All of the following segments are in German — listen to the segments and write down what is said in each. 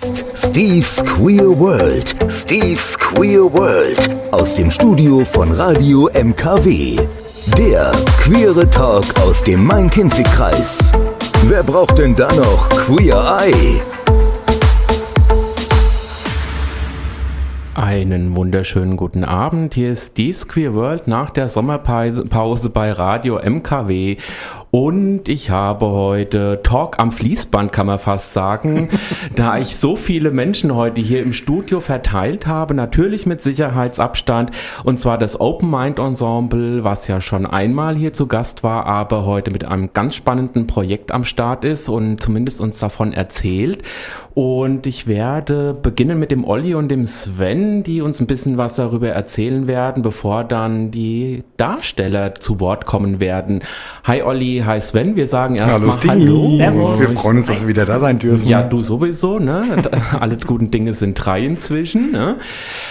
Steve's Queer World. Steve's Queer World. Aus dem Studio von Radio MKW. Der queere Talk aus dem Main-Kinzig-Kreis. Wer braucht denn da noch Queer Eye? Einen wunderschönen guten Abend. Hier ist Steve's Queer World nach der Sommerpause bei Radio MKW. Und ich habe heute Talk am Fließband, kann man fast sagen, da ich so viele Menschen heute hier im Studio verteilt habe, natürlich mit Sicherheitsabstand, und zwar das Open Mind Ensemble, was ja schon einmal hier zu Gast war, aber heute mit einem ganz spannenden Projekt am Start ist und zumindest uns davon erzählt. Und ich werde beginnen mit dem Olli und dem Sven, die uns ein bisschen was darüber erzählen werden, bevor dann die Darsteller zu Wort kommen werden. Hi Olli, hi Sven, wir sagen erstmal Hallo. Hallo. Wir freuen uns, dass wir wieder da sein dürfen. Ja, du sowieso, ne? Alle guten Dinge sind drei inzwischen. Ne?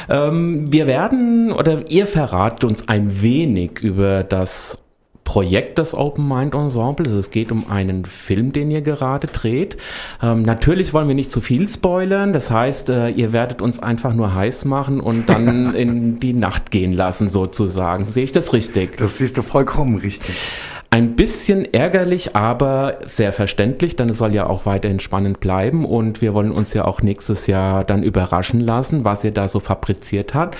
Ähm, wir werden, oder ihr verratet uns ein wenig über das Projekt des Open Mind Ensembles. Es geht um einen Film, den ihr gerade dreht. Ähm, natürlich wollen wir nicht zu viel spoilern. Das heißt, äh, ihr werdet uns einfach nur heiß machen und dann in die Nacht gehen lassen, sozusagen. Sehe ich das richtig? Das siehst du vollkommen richtig. Ein bisschen ärgerlich, aber sehr verständlich, denn es soll ja auch weiterhin spannend bleiben und wir wollen uns ja auch nächstes Jahr dann überraschen lassen, was ihr da so fabriziert hat.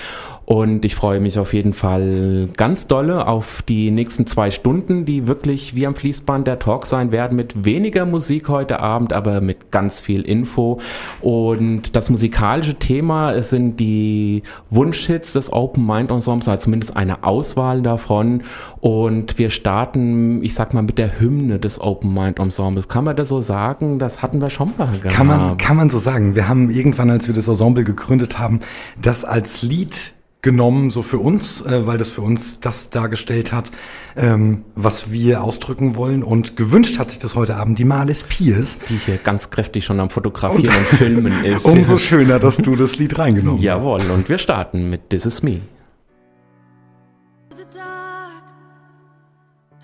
Und ich freue mich auf jeden Fall ganz dolle auf die nächsten zwei Stunden, die wirklich wie am Fließband der Talk sein werden, mit weniger Musik heute Abend, aber mit ganz viel Info. Und das musikalische Thema es sind die Wunschhits des Open Mind Ensembles, also zumindest eine Auswahl davon. Und wir starten, ich sag mal, mit der Hymne des Open Mind Ensembles. Kann man das so sagen? Das hatten wir schon mal das gehabt. Kann man, kann man so sagen. Wir haben irgendwann, als wir das Ensemble gegründet haben, das als Lied genommen, so für uns, äh, weil das für uns das dargestellt hat, ähm, was wir ausdrücken wollen. Und gewünscht hat sich das heute Abend die Marlis Pierce. Die hier ganz kräftig schon am Fotografieren und, und Filmen ist. Umso schöner, dass du das Lied reingenommen Jawohl, hast. Jawohl, und wir starten mit This Is Me.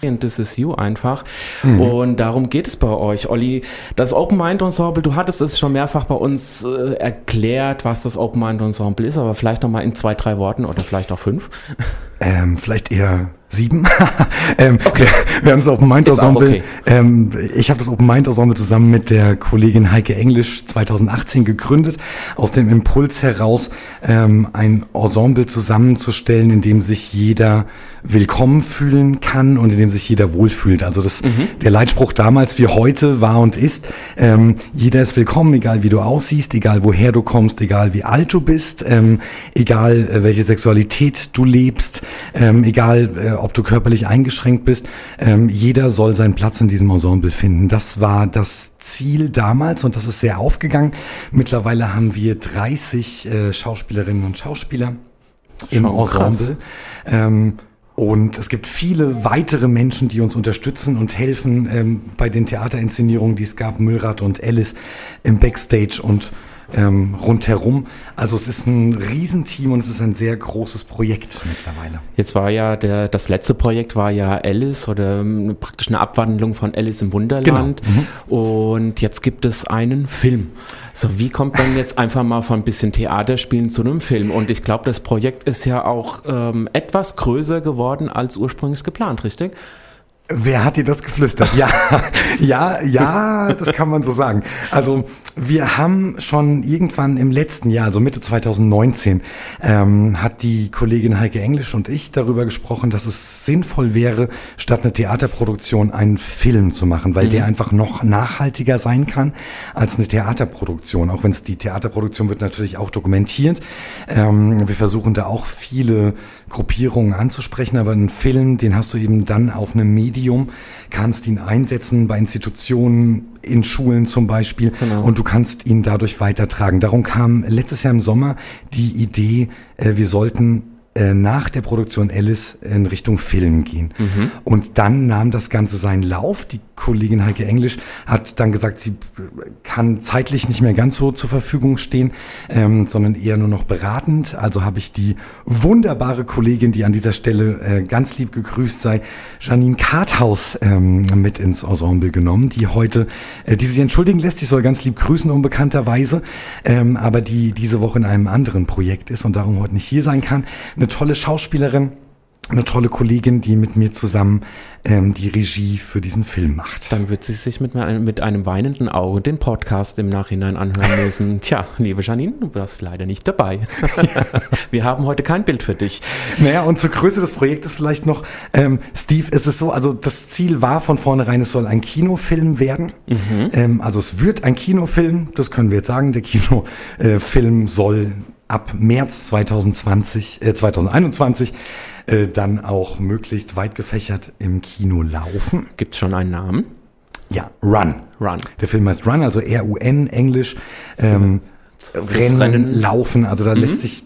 Und This Is You einfach. Mhm. Und darum geht es bei euch, Olli. Das Open Mind Ensemble, du hattest es schon mehrfach bei uns äh, erklärt, was das Open Mind Ensemble ist, aber vielleicht nochmal in zwei, drei Worten oder vielleicht auch fünf. Ähm, vielleicht eher sieben. ähm, okay. Wir, wir haben das Open Mind Ensemble. Okay. Ähm, ich habe das Open Mind Ensemble zusammen mit der Kollegin Heike Englisch 2018 gegründet, aus dem Impuls heraus ähm, ein Ensemble zusammenzustellen, in dem sich jeder willkommen fühlen kann und in dem sich jeder wohlfühlt. Also das, mhm. der Leitspruch damals wie heute war und ist, ähm, jeder ist willkommen, egal wie du aussiehst, egal woher du kommst, egal wie alt du bist, ähm, egal äh, welche Sexualität du lebst, ähm, egal äh, ob du körperlich eingeschränkt bist. Ähm, jeder soll seinen Platz in diesem Ensemble finden. Das war das Ziel damals und das ist sehr aufgegangen. Mittlerweile haben wir 30 äh, Schauspielerinnen und Schauspieler im Ensemble. Ähm, und es gibt viele weitere Menschen, die uns unterstützen und helfen ähm, bei den Theaterinszenierungen, die es gab, Müllrad und Alice im Backstage und ähm, rundherum. Also es ist ein Riesenteam und es ist ein sehr großes Projekt mittlerweile. Jetzt war ja der, das letzte Projekt war ja Alice oder ähm, praktisch eine Abwandlung von Alice im Wunderland. Genau. Mhm. Und jetzt gibt es einen Film. So, wie kommt man jetzt einfach mal von ein bisschen Theaterspielen zu einem Film? Und ich glaube, das Projekt ist ja auch ähm, etwas größer geworden als ursprünglich geplant, richtig? Wer hat dir das geflüstert? Ja, ja, ja, das kann man so sagen. Also wir haben schon irgendwann im letzten Jahr, also Mitte 2019, ähm, hat die Kollegin Heike Englisch und ich darüber gesprochen, dass es sinnvoll wäre, statt eine Theaterproduktion einen Film zu machen, weil mhm. der einfach noch nachhaltiger sein kann als eine Theaterproduktion. Auch wenn es die Theaterproduktion wird natürlich auch dokumentiert. Ähm, wir versuchen da auch viele Gruppierungen anzusprechen, aber einen Film, den hast du eben dann auf einem Medium kannst ihn einsetzen bei Institutionen, in Schulen zum Beispiel genau. und du kannst ihn dadurch weitertragen. Darum kam letztes Jahr im Sommer die Idee, äh, wir sollten nach der Produktion Alice in Richtung Film gehen. Mhm. Und dann nahm das Ganze seinen Lauf. Die Kollegin Heike Englisch hat dann gesagt, sie kann zeitlich nicht mehr ganz so zur Verfügung stehen, ähm, sondern eher nur noch beratend. Also habe ich die wunderbare Kollegin, die an dieser Stelle äh, ganz lieb gegrüßt sei, Janine Karthaus ähm, mit ins Ensemble genommen, die heute, äh, die sich entschuldigen lässt, ich soll ganz lieb grüßen unbekannterweise, ähm, aber die diese Woche in einem anderen Projekt ist und darum heute nicht hier sein kann eine tolle Schauspielerin, eine tolle Kollegin, die mit mir zusammen ähm, die Regie für diesen Film macht. Dann wird sie sich mit, mit einem weinenden Auge den Podcast im Nachhinein anhören müssen. Tja, liebe Janine, du warst leider nicht dabei. Wir haben heute kein Bild für dich. Naja, und zur Größe des Projektes vielleicht noch, ähm, Steve, ist es so, also das Ziel war von vornherein, es soll ein Kinofilm werden. Mhm. Ähm, also es wird ein Kinofilm, das können wir jetzt sagen. Der Kinofilm soll ab März 2020, äh, 2021 äh, dann auch möglichst weit gefächert im Kino laufen. Gibt es schon einen Namen? Ja, Run. Run. Der Film heißt Run, also R-U-N, Englisch. Ähm, Rennen, Rennen, Laufen, also da mhm. lässt sich,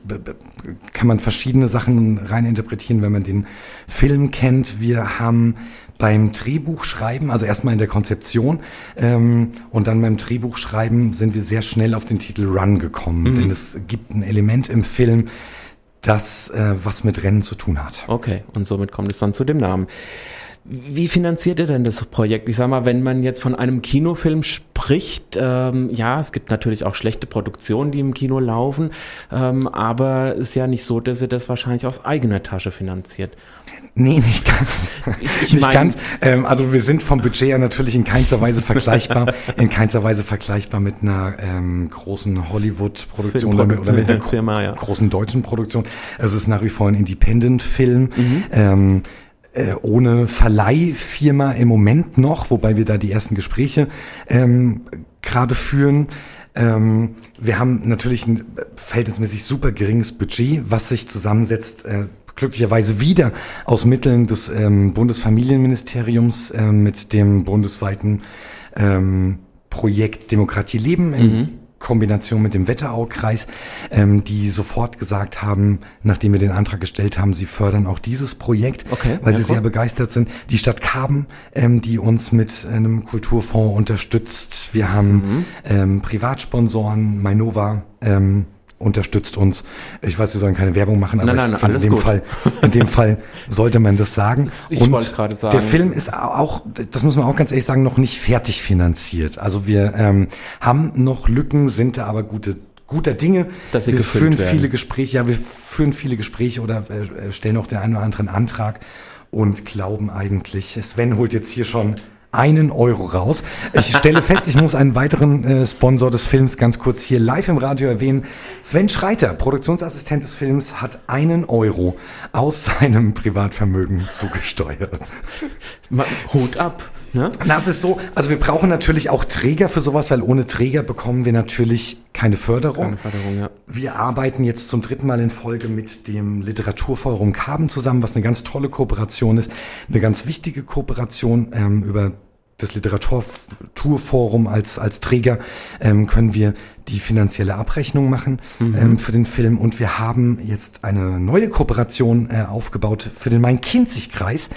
kann man verschiedene Sachen rein interpretieren, wenn man den Film kennt. Wir haben beim Drehbuchschreiben, also erstmal in der Konzeption ähm, und dann beim Drehbuchschreiben sind wir sehr schnell auf den Titel Run gekommen, mhm. denn es gibt ein Element im Film, das äh, was mit Rennen zu tun hat. Okay, und somit kommt es dann zu dem Namen. Wie finanziert ihr denn das Projekt? Ich sag mal, wenn man jetzt von einem Kinofilm spricht, ähm, ja, es gibt natürlich auch schlechte Produktionen, die im Kino laufen, ähm, aber es ist ja nicht so, dass ihr das wahrscheinlich aus eigener Tasche finanziert. Nee, nicht ganz. Ich nicht mein, ganz. Ähm, also wir sind vom Budget her natürlich in keinster Weise vergleichbar, in keinster Weise vergleichbar mit einer ähm, großen Hollywood-Produktion oder, mit, oder mit einer Firma, ja. großen deutschen Produktion. Es ist nach wie vor ein Independent-Film. Mhm. Ähm, äh, ohne Verleihfirma im Moment noch, wobei wir da die ersten Gespräche ähm, gerade führen. Ähm, wir haben natürlich ein verhältnismäßig super geringes Budget, was sich zusammensetzt äh, glücklicherweise wieder aus Mitteln des ähm, Bundesfamilienministeriums äh, mit dem bundesweiten ähm, Projekt Demokratie leben in mhm. Kombination mit dem Wetteraukreis, ähm, die sofort gesagt haben, nachdem wir den Antrag gestellt haben, sie fördern auch dieses Projekt, okay, weil ja, sie cool. sehr begeistert sind. Die Stadt Kaben, ähm, die uns mit einem Kulturfonds unterstützt. Wir haben mhm. ähm, Privatsponsoren, Mainova, ähm, unterstützt uns. Ich weiß, Sie sollen keine Werbung machen, aber nein, nein, ich finde, in dem. Fall, in dem Fall sollte man das sagen. Ich und sagen. Der Film ist auch, das muss man auch ganz ehrlich sagen, noch nicht fertig finanziert. Also wir ähm, haben noch Lücken, sind da aber gute guter Dinge. Dass sie wir führen werden. viele Gespräche, ja, wir führen viele Gespräche oder äh, stellen auch den einen oder anderen Antrag und glauben eigentlich, Sven holt jetzt hier schon einen Euro raus. Ich stelle fest, ich muss einen weiteren äh, Sponsor des Films ganz kurz hier live im Radio erwähnen. Sven Schreiter, Produktionsassistent des Films, hat einen Euro aus seinem Privatvermögen zugesteuert. Hut ab. Ne? Das ist so, also wir brauchen natürlich auch Träger für sowas, weil ohne Träger bekommen wir natürlich keine Förderung. Keine Förderung ja. Wir arbeiten jetzt zum dritten Mal in Folge mit dem Literaturforum Kaben zusammen, was eine ganz tolle Kooperation ist, eine ganz wichtige Kooperation ähm, über das Literaturforum als, als Träger ähm, können wir die finanzielle Abrechnung machen mhm. ähm, für den Film. Und wir haben jetzt eine neue Kooperation äh, aufgebaut für den Main-Kinzig-Kreis.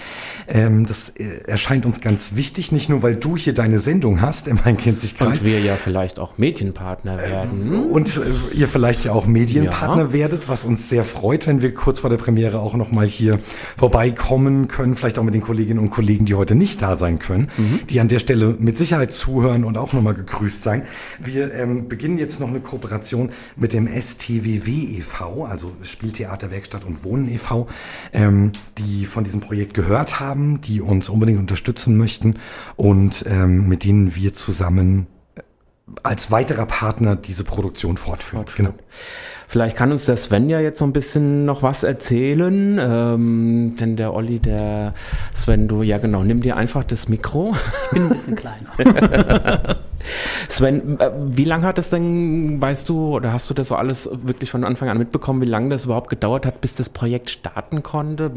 Ähm, das äh, erscheint uns ganz wichtig, nicht nur, weil du hier deine Sendung hast im Main-Kinzig-Kreis. Und wir ja vielleicht auch Medienpartner äh, werden. Äh, und ihr vielleicht ja auch Medienpartner ja. werdet, was uns sehr freut, wenn wir kurz vor der Premiere auch nochmal hier vorbeikommen können, vielleicht auch mit den Kolleginnen und Kollegen, die heute nicht da sein können, mhm. die an der Stelle mit Sicherheit zuhören und auch nochmal gegrüßt sein. Wir ähm, beginnen jetzt noch eine Kooperation mit dem STWW e.V., also Spieltheater, Werkstatt und Wohnen e.V., ähm, die von diesem Projekt gehört haben, die uns unbedingt unterstützen möchten und ähm, mit denen wir zusammen äh, als weiterer Partner diese Produktion fortführen. Genau. Vielleicht kann uns der Sven ja jetzt so ein bisschen noch was erzählen, ähm, denn der Olli, der Sven, du, ja genau, nimm dir einfach das Mikro. Ich bin ein bisschen kleiner. Sven, äh, wie lange hat es denn, weißt du, oder hast du das so alles wirklich von Anfang an mitbekommen, wie lange das überhaupt gedauert hat, bis das Projekt starten konnte?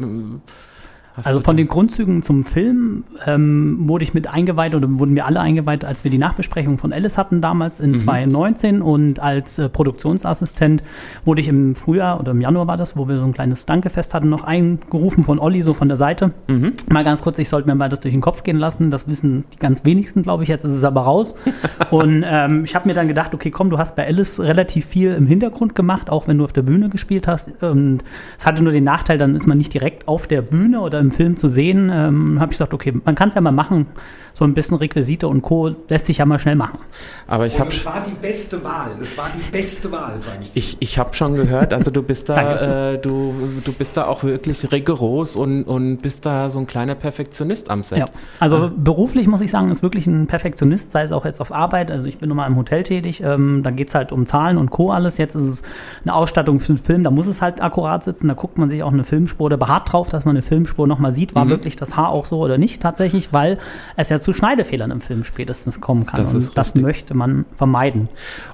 Hast also von den Grundzügen zum Film ähm, wurde ich mit eingeweiht oder wurden wir alle eingeweiht, als wir die Nachbesprechung von Alice hatten damals in mhm. 2019 und als äh, Produktionsassistent wurde ich im Frühjahr oder im Januar war das, wo wir so ein kleines Dankefest hatten, noch eingerufen von Olli so von der Seite. Mhm. Mal ganz kurz, ich sollte mir mal das durch den Kopf gehen lassen. Das wissen die ganz wenigsten, glaube ich. Jetzt ist es aber raus. und ähm, ich habe mir dann gedacht, okay, komm, du hast bei Alice relativ viel im Hintergrund gemacht, auch wenn du auf der Bühne gespielt hast. Und es hatte nur den Nachteil, dann ist man nicht direkt auf der Bühne oder im Film zu sehen, ähm, habe ich gesagt, okay, man kann es ja mal machen so ein bisschen Requisite und Co. lässt sich ja mal schnell machen. Aber ich habe. Es war die beste Wahl. Es war die beste Wahl, sage ich dir. Ich, ich habe schon gehört, also du bist da, äh, du, du bist da auch wirklich rigoros und, und bist da so ein kleiner Perfektionist am Set. Ja, also ah. beruflich muss ich sagen, ist wirklich ein Perfektionist, sei es auch jetzt auf Arbeit. Also ich bin nun mal im Hotel tätig, ähm, da geht es halt um Zahlen und Co. alles. Jetzt ist es eine Ausstattung für einen Film, da muss es halt akkurat sitzen. Da guckt man sich auch eine Filmspur oder beharrt drauf, dass man eine Filmspur nochmal sieht, war mhm. wirklich das Haar auch so oder nicht tatsächlich, weil es ja zu Schneidefehlern im Film spätestens kommen kann. Das und das möchte man vermeiden.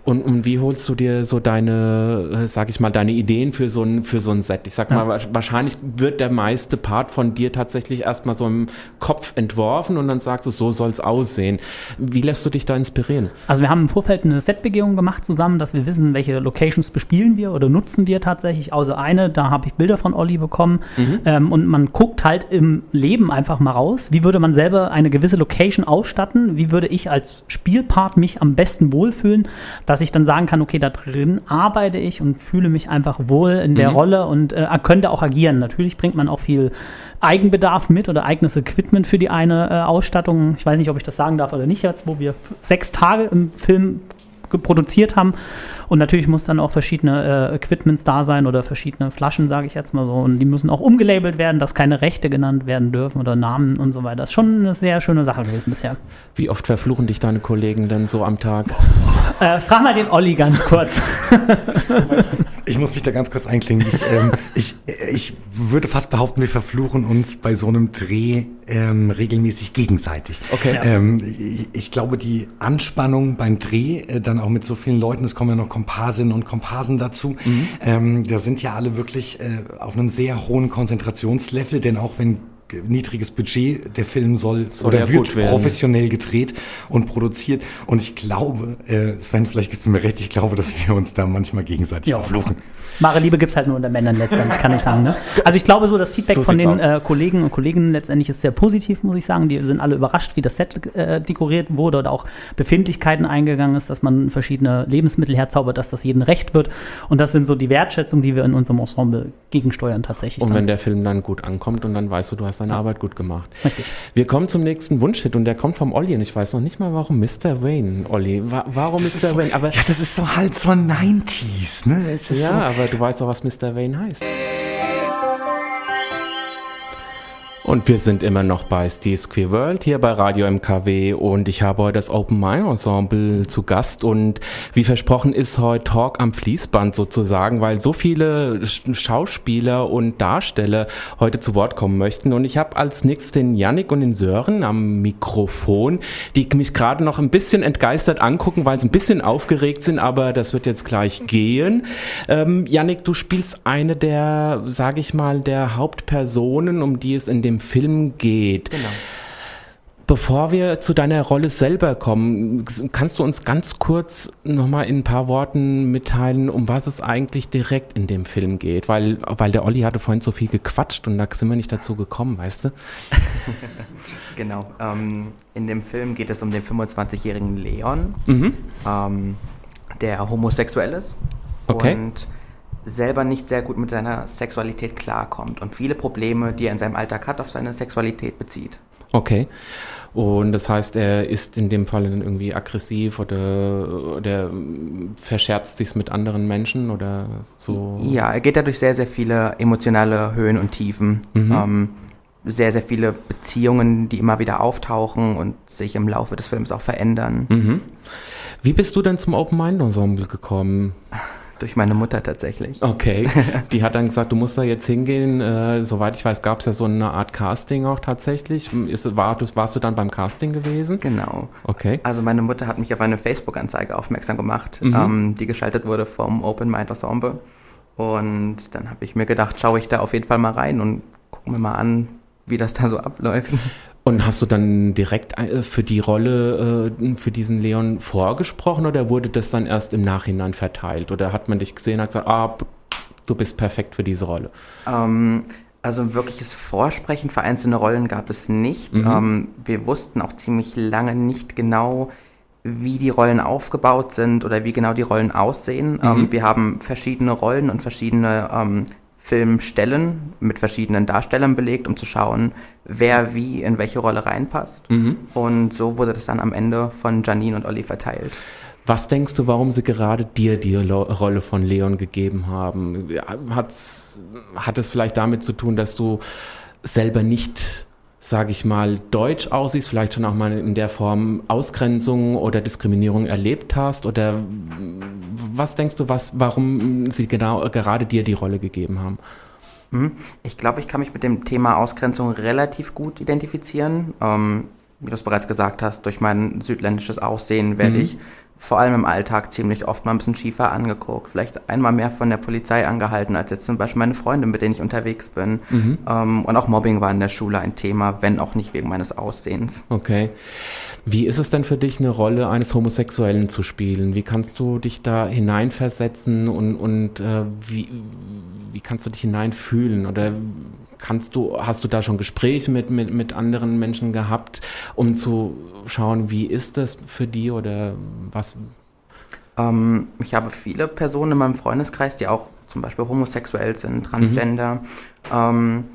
Und, und, wie holst du dir so deine, äh, sag ich mal, deine Ideen für so ein, für so ein Set? Ich sag ja. mal, wahrscheinlich wird der meiste Part von dir tatsächlich erstmal so im Kopf entworfen und dann sagst du, so soll es aussehen. Wie lässt du dich da inspirieren? Also wir haben im Vorfeld eine Setbegehung gemacht zusammen, dass wir wissen, welche Locations bespielen wir oder nutzen wir tatsächlich. Außer eine, da habe ich Bilder von Olli bekommen. Mhm. Ähm, und man guckt halt im Leben einfach mal raus, wie würde man selber eine gewisse Location aus ausstatten? Wie würde ich als Spielpart mich am besten wohlfühlen, dass ich dann sagen kann, okay, da drin arbeite ich und fühle mich einfach wohl in der mhm. Rolle und äh, könnte auch agieren. Natürlich bringt man auch viel Eigenbedarf mit oder eigenes Equipment für die eine äh, Ausstattung. Ich weiß nicht, ob ich das sagen darf oder nicht jetzt, wo wir sechs Tage im Film produziert haben. Und natürlich muss dann auch verschiedene äh, Equipments da sein oder verschiedene Flaschen, sage ich jetzt mal so. Und die müssen auch umgelabelt werden, dass keine Rechte genannt werden dürfen oder Namen und so weiter. Das ist schon eine sehr schöne Sache gewesen bisher. Wie oft verfluchen dich deine Kollegen denn so am Tag? Äh, frag mal den Olli ganz kurz. Ich muss mich da ganz kurz einklingen. Ich, ähm, ich, ich würde fast behaupten, wir verfluchen uns bei so einem Dreh ähm, regelmäßig gegenseitig. Okay. Ähm, ich, ich, glaube, die Anspannung beim Dreh, äh, dann auch mit so vielen Leuten, es kommen ja noch Komparsinnen und Komparsen dazu, mhm. ähm, da sind ja alle wirklich äh, auf einem sehr hohen Konzentrationslevel, denn auch wenn niedriges Budget. Der Film soll, soll oder wird professionell gedreht und produziert. Und ich glaube, äh, Sven, vielleicht gibst du mir recht, ich glaube, dass wir uns da manchmal gegenseitig ja. verfluchen. Wahre Liebe gibt es halt nur unter Männern letztendlich, kann ich sagen. Ne? Also ich glaube so, das Feedback so von den äh, Kollegen und Kolleginnen letztendlich ist sehr positiv, muss ich sagen. Die sind alle überrascht, wie das Set äh, dekoriert wurde oder auch Befindlichkeiten eingegangen ist, dass man verschiedene Lebensmittel herzaubert, dass das jedem recht wird. Und das sind so die Wertschätzungen, die wir in unserem Ensemble gegensteuern tatsächlich. Und dann. wenn der Film dann gut ankommt und dann weißt du, du hast deine ja. Arbeit gut gemacht. Richtig. Wir kommen zum nächsten Wunschhit und der kommt vom Olli und ich weiß noch nicht mal, warum Mr. Wayne, Olli. warum das Mr. So, Wayne? Aber ja, das ist so halt so 90s, ne? ja, so aber du weißt doch, was Mr. Wayne heißt. Und wir sind immer noch bei Steve's Queer World hier bei Radio MKW und ich habe heute das Open Mind Ensemble zu Gast. Und wie versprochen ist heute Talk am Fließband sozusagen, weil so viele Schauspieler und Darsteller heute zu Wort kommen möchten. Und ich habe als nächstes den Yannick und den Sören am Mikrofon, die mich gerade noch ein bisschen entgeistert angucken, weil sie ein bisschen aufgeregt sind, aber das wird jetzt gleich gehen. Ähm, Yannick, du spielst eine der, sage ich mal, der Hauptpersonen, um die es in dem Film geht. Genau. Bevor wir zu deiner Rolle selber kommen, kannst du uns ganz kurz nochmal in ein paar Worten mitteilen, um was es eigentlich direkt in dem Film geht? Weil, weil der Olli hatte vorhin so viel gequatscht und da sind wir nicht dazu gekommen, weißt du? genau. Ähm, in dem Film geht es um den 25-jährigen Leon, mhm. ähm, der homosexuell ist. Okay. Und selber nicht sehr gut mit seiner Sexualität klarkommt und viele Probleme, die er in seinem Alltag hat, auf seine Sexualität bezieht. Okay. Und das heißt, er ist in dem Fall dann irgendwie aggressiv oder, oder verscherzt sich mit anderen Menschen oder so? Ja, er geht dadurch sehr, sehr viele emotionale Höhen und Tiefen. Mhm. Ähm, sehr, sehr viele Beziehungen, die immer wieder auftauchen und sich im Laufe des Films auch verändern. Mhm. Wie bist du denn zum Open Mind Ensemble gekommen? Durch meine Mutter tatsächlich. Okay. Die hat dann gesagt, du musst da jetzt hingehen. Äh, soweit ich weiß, gab es ja so eine Art Casting auch tatsächlich. Ist, war, warst du dann beim Casting gewesen? Genau. Okay. Also meine Mutter hat mich auf eine Facebook-Anzeige aufmerksam gemacht, mhm. ähm, die geschaltet wurde vom Open Mind Ensemble. Und dann habe ich mir gedacht, schaue ich da auf jeden Fall mal rein und gucke mir mal an, wie das da so abläuft. Und hast du dann direkt äh, für die Rolle, äh, für diesen Leon vorgesprochen oder wurde das dann erst im Nachhinein verteilt? Oder hat man dich gesehen und gesagt, ah, du bist perfekt für diese Rolle? Ähm, also ein wirkliches Vorsprechen für einzelne Rollen gab es nicht. Mhm. Ähm, wir wussten auch ziemlich lange nicht genau, wie die Rollen aufgebaut sind oder wie genau die Rollen aussehen. Mhm. Ähm, wir haben verschiedene Rollen und verschiedene ähm, Filmstellen mit verschiedenen Darstellern belegt, um zu schauen, wer wie in welche Rolle reinpasst. Mhm. Und so wurde das dann am Ende von Janine und Olli verteilt. Was denkst du, warum sie gerade dir die Rolle von Leon gegeben haben? Hat's, hat es vielleicht damit zu tun, dass du selber nicht sage ich mal, deutsch aussiehst, vielleicht schon auch mal in der Form Ausgrenzung oder Diskriminierung erlebt hast? Oder was denkst du, was, warum sie genau gerade dir die Rolle gegeben haben? Mhm. Ich glaube, ich kann mich mit dem Thema Ausgrenzung relativ gut identifizieren. Ähm, wie du es bereits gesagt hast, durch mein südländisches Aussehen werde mhm. ich vor allem im Alltag ziemlich oft mal ein bisschen schiefer angeguckt. Vielleicht einmal mehr von der Polizei angehalten, als jetzt zum Beispiel meine Freunde, mit denen ich unterwegs bin. Mhm. Ähm, und auch Mobbing war in der Schule ein Thema, wenn auch nicht wegen meines Aussehens. Okay. Wie ist es denn für dich, eine Rolle eines Homosexuellen zu spielen? Wie kannst du dich da hineinversetzen und, und äh, wie, wie kannst du dich hineinfühlen? Oder kannst du, hast du da schon Gespräche mit, mit, mit anderen Menschen gehabt, um zu schauen, wie ist das für die oder was? Ähm, ich habe viele Personen in meinem Freundeskreis, die auch zum Beispiel homosexuell sind, transgender. Mhm. Ähm,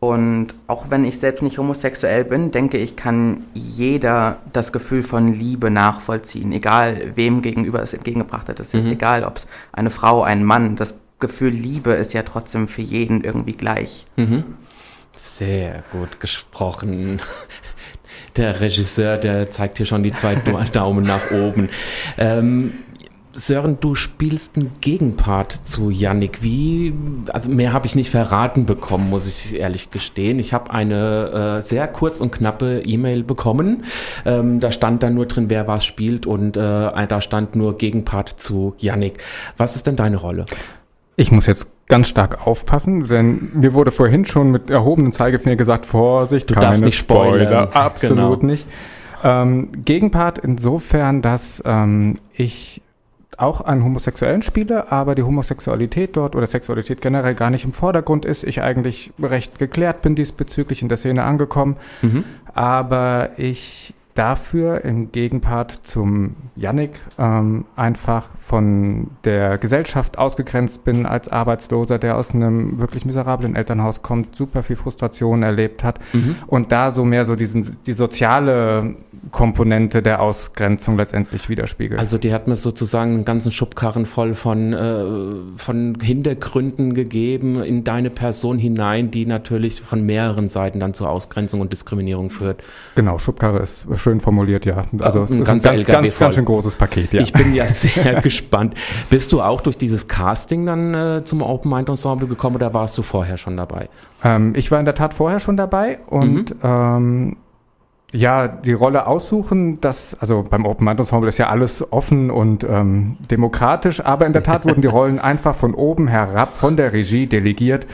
und auch wenn ich selbst nicht homosexuell bin, denke ich, kann jeder das Gefühl von Liebe nachvollziehen, egal wem gegenüber es entgegengebracht hat. Es ist mhm. egal, ob es eine Frau, ein Mann, das Gefühl Liebe ist ja trotzdem für jeden irgendwie gleich. Mhm. Sehr gut gesprochen. Der Regisseur, der zeigt hier schon die zwei Daumen nach oben. Ähm, Sören, du spielst einen Gegenpart zu Yannick. Wie, also mehr habe ich nicht verraten bekommen, muss ich ehrlich gestehen. Ich habe eine äh, sehr kurz und knappe E-Mail bekommen. Ähm, da stand dann nur drin, wer was spielt und äh, da stand nur Gegenpart zu Yannick. Was ist denn deine Rolle? Ich muss jetzt ganz stark aufpassen, denn mir wurde vorhin schon mit erhobenen Zeigefinger gesagt, Vorsicht, du keine darfst nicht Spoiler. Spoiler. Absolut genau. nicht. Ähm, Gegenpart insofern, dass ähm, ich auch einen Homosexuellen spiele, aber die Homosexualität dort oder Sexualität generell gar nicht im Vordergrund ist. Ich eigentlich recht geklärt bin diesbezüglich in der Szene angekommen, mhm. aber ich dafür im Gegenpart zum Yannick ähm, einfach von der Gesellschaft ausgegrenzt bin als Arbeitsloser, der aus einem wirklich miserablen Elternhaus kommt, super viel Frustration erlebt hat mhm. und da so mehr so diesen, die soziale Komponente der Ausgrenzung letztendlich widerspiegelt. Also die hat mir sozusagen einen ganzen Schubkarren voll von, äh, von Hintergründen gegeben in deine Person hinein, die natürlich von mehreren Seiten dann zur Ausgrenzung und Diskriminierung führt. Genau, Schubkarre ist schön formuliert, ja. Also es ist ein ganz, ganz, ganz schön großes Paket, ja. Ich bin ja sehr gespannt. Bist du auch durch dieses Casting dann äh, zum Open Mind Ensemble gekommen oder warst du vorher schon dabei? Ähm, ich war in der Tat vorher schon dabei und mhm. ähm, ja, die Rolle aussuchen, das, also beim Open Mind Ensemble ist ja alles offen und ähm, demokratisch, aber in der Tat wurden die Rollen einfach von oben herab, von der Regie delegiert.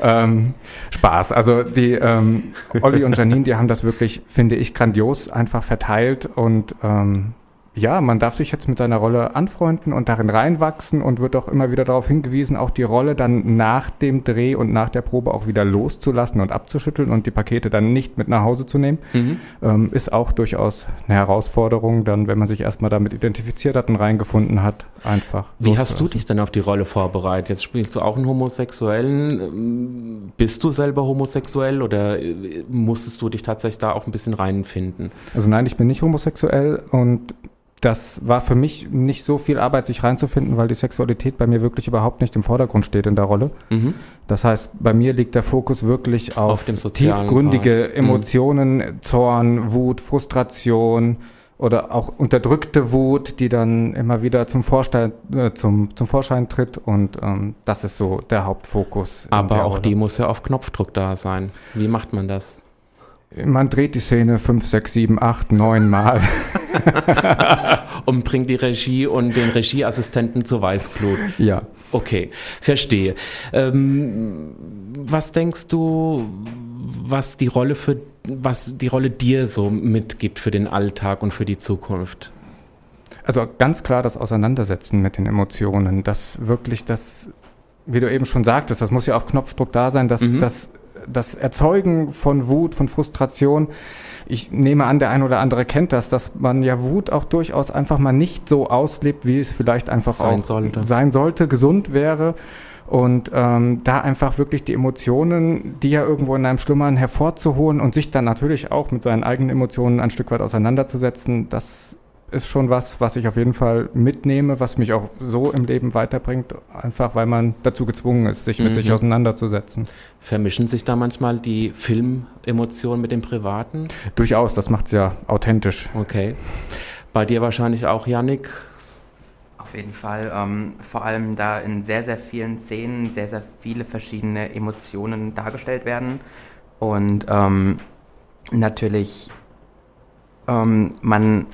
Ähm, Spaß. Also die ähm, Olli und Janine, die haben das wirklich, finde ich, grandios einfach verteilt und ähm, ja, man darf sich jetzt mit seiner Rolle anfreunden und darin reinwachsen und wird auch immer wieder darauf hingewiesen, auch die Rolle dann nach dem Dreh und nach der Probe auch wieder loszulassen und abzuschütteln und die Pakete dann nicht mit nach Hause zu nehmen. Mhm. Ähm, ist auch durchaus eine Herausforderung, dann, wenn man sich erstmal damit identifiziert hat und reingefunden hat, einfach. Wie hast du dich denn auf die Rolle vorbereitet? Jetzt spielst du auch einen Homosexuellen. Ähm, bist du selber homosexuell oder äh, musstest du dich tatsächlich da auch ein bisschen reinfinden? Also nein, ich bin nicht homosexuell und das war für mich nicht so viel Arbeit, sich reinzufinden, weil die Sexualität bei mir wirklich überhaupt nicht im Vordergrund steht in der Rolle. Mhm. Das heißt, bei mir liegt der Fokus wirklich auf, auf tiefgründige Part. Mhm. Emotionen, mhm. Zorn, Wut, Frustration oder auch unterdrückte Wut, die dann immer wieder zum Vorschein, äh, zum, zum Vorschein tritt. Und ähm, das ist so der Hauptfokus. Aber auch Rolle. die muss ja auf Knopfdruck da sein. Wie macht man das? Man dreht die Szene fünf, sechs, sieben, acht, neun Mal. und bringt die Regie und den Regieassistenten zur Weißglut. Ja. Okay, verstehe. Ähm, was denkst du, was die Rolle für, was die Rolle dir so mitgibt für den Alltag und für die Zukunft. Also ganz klar das Auseinandersetzen mit den Emotionen, das wirklich das, wie du eben schon sagtest, das muss ja auf Knopfdruck da sein, dass mhm. das, das Erzeugen von Wut, von Frustration, ich nehme an, der ein oder andere kennt das, dass man ja Wut auch durchaus einfach mal nicht so auslebt, wie es vielleicht einfach sein auch sollte. sein sollte, gesund wäre. Und ähm, da einfach wirklich die Emotionen, die ja irgendwo in einem schlummern, hervorzuholen und sich dann natürlich auch mit seinen eigenen Emotionen ein Stück weit auseinanderzusetzen, das ist schon was, was ich auf jeden Fall mitnehme, was mich auch so im Leben weiterbringt, einfach weil man dazu gezwungen ist, sich mit mhm. sich auseinanderzusetzen. Vermischen sich da manchmal die Filmemotionen mit dem Privaten? Durchaus, das macht es ja authentisch. Okay. Bei dir wahrscheinlich auch, Yannick? Auf jeden Fall. Ähm, vor allem da in sehr, sehr vielen Szenen sehr, sehr viele verschiedene Emotionen dargestellt werden. Und ähm, natürlich ähm, man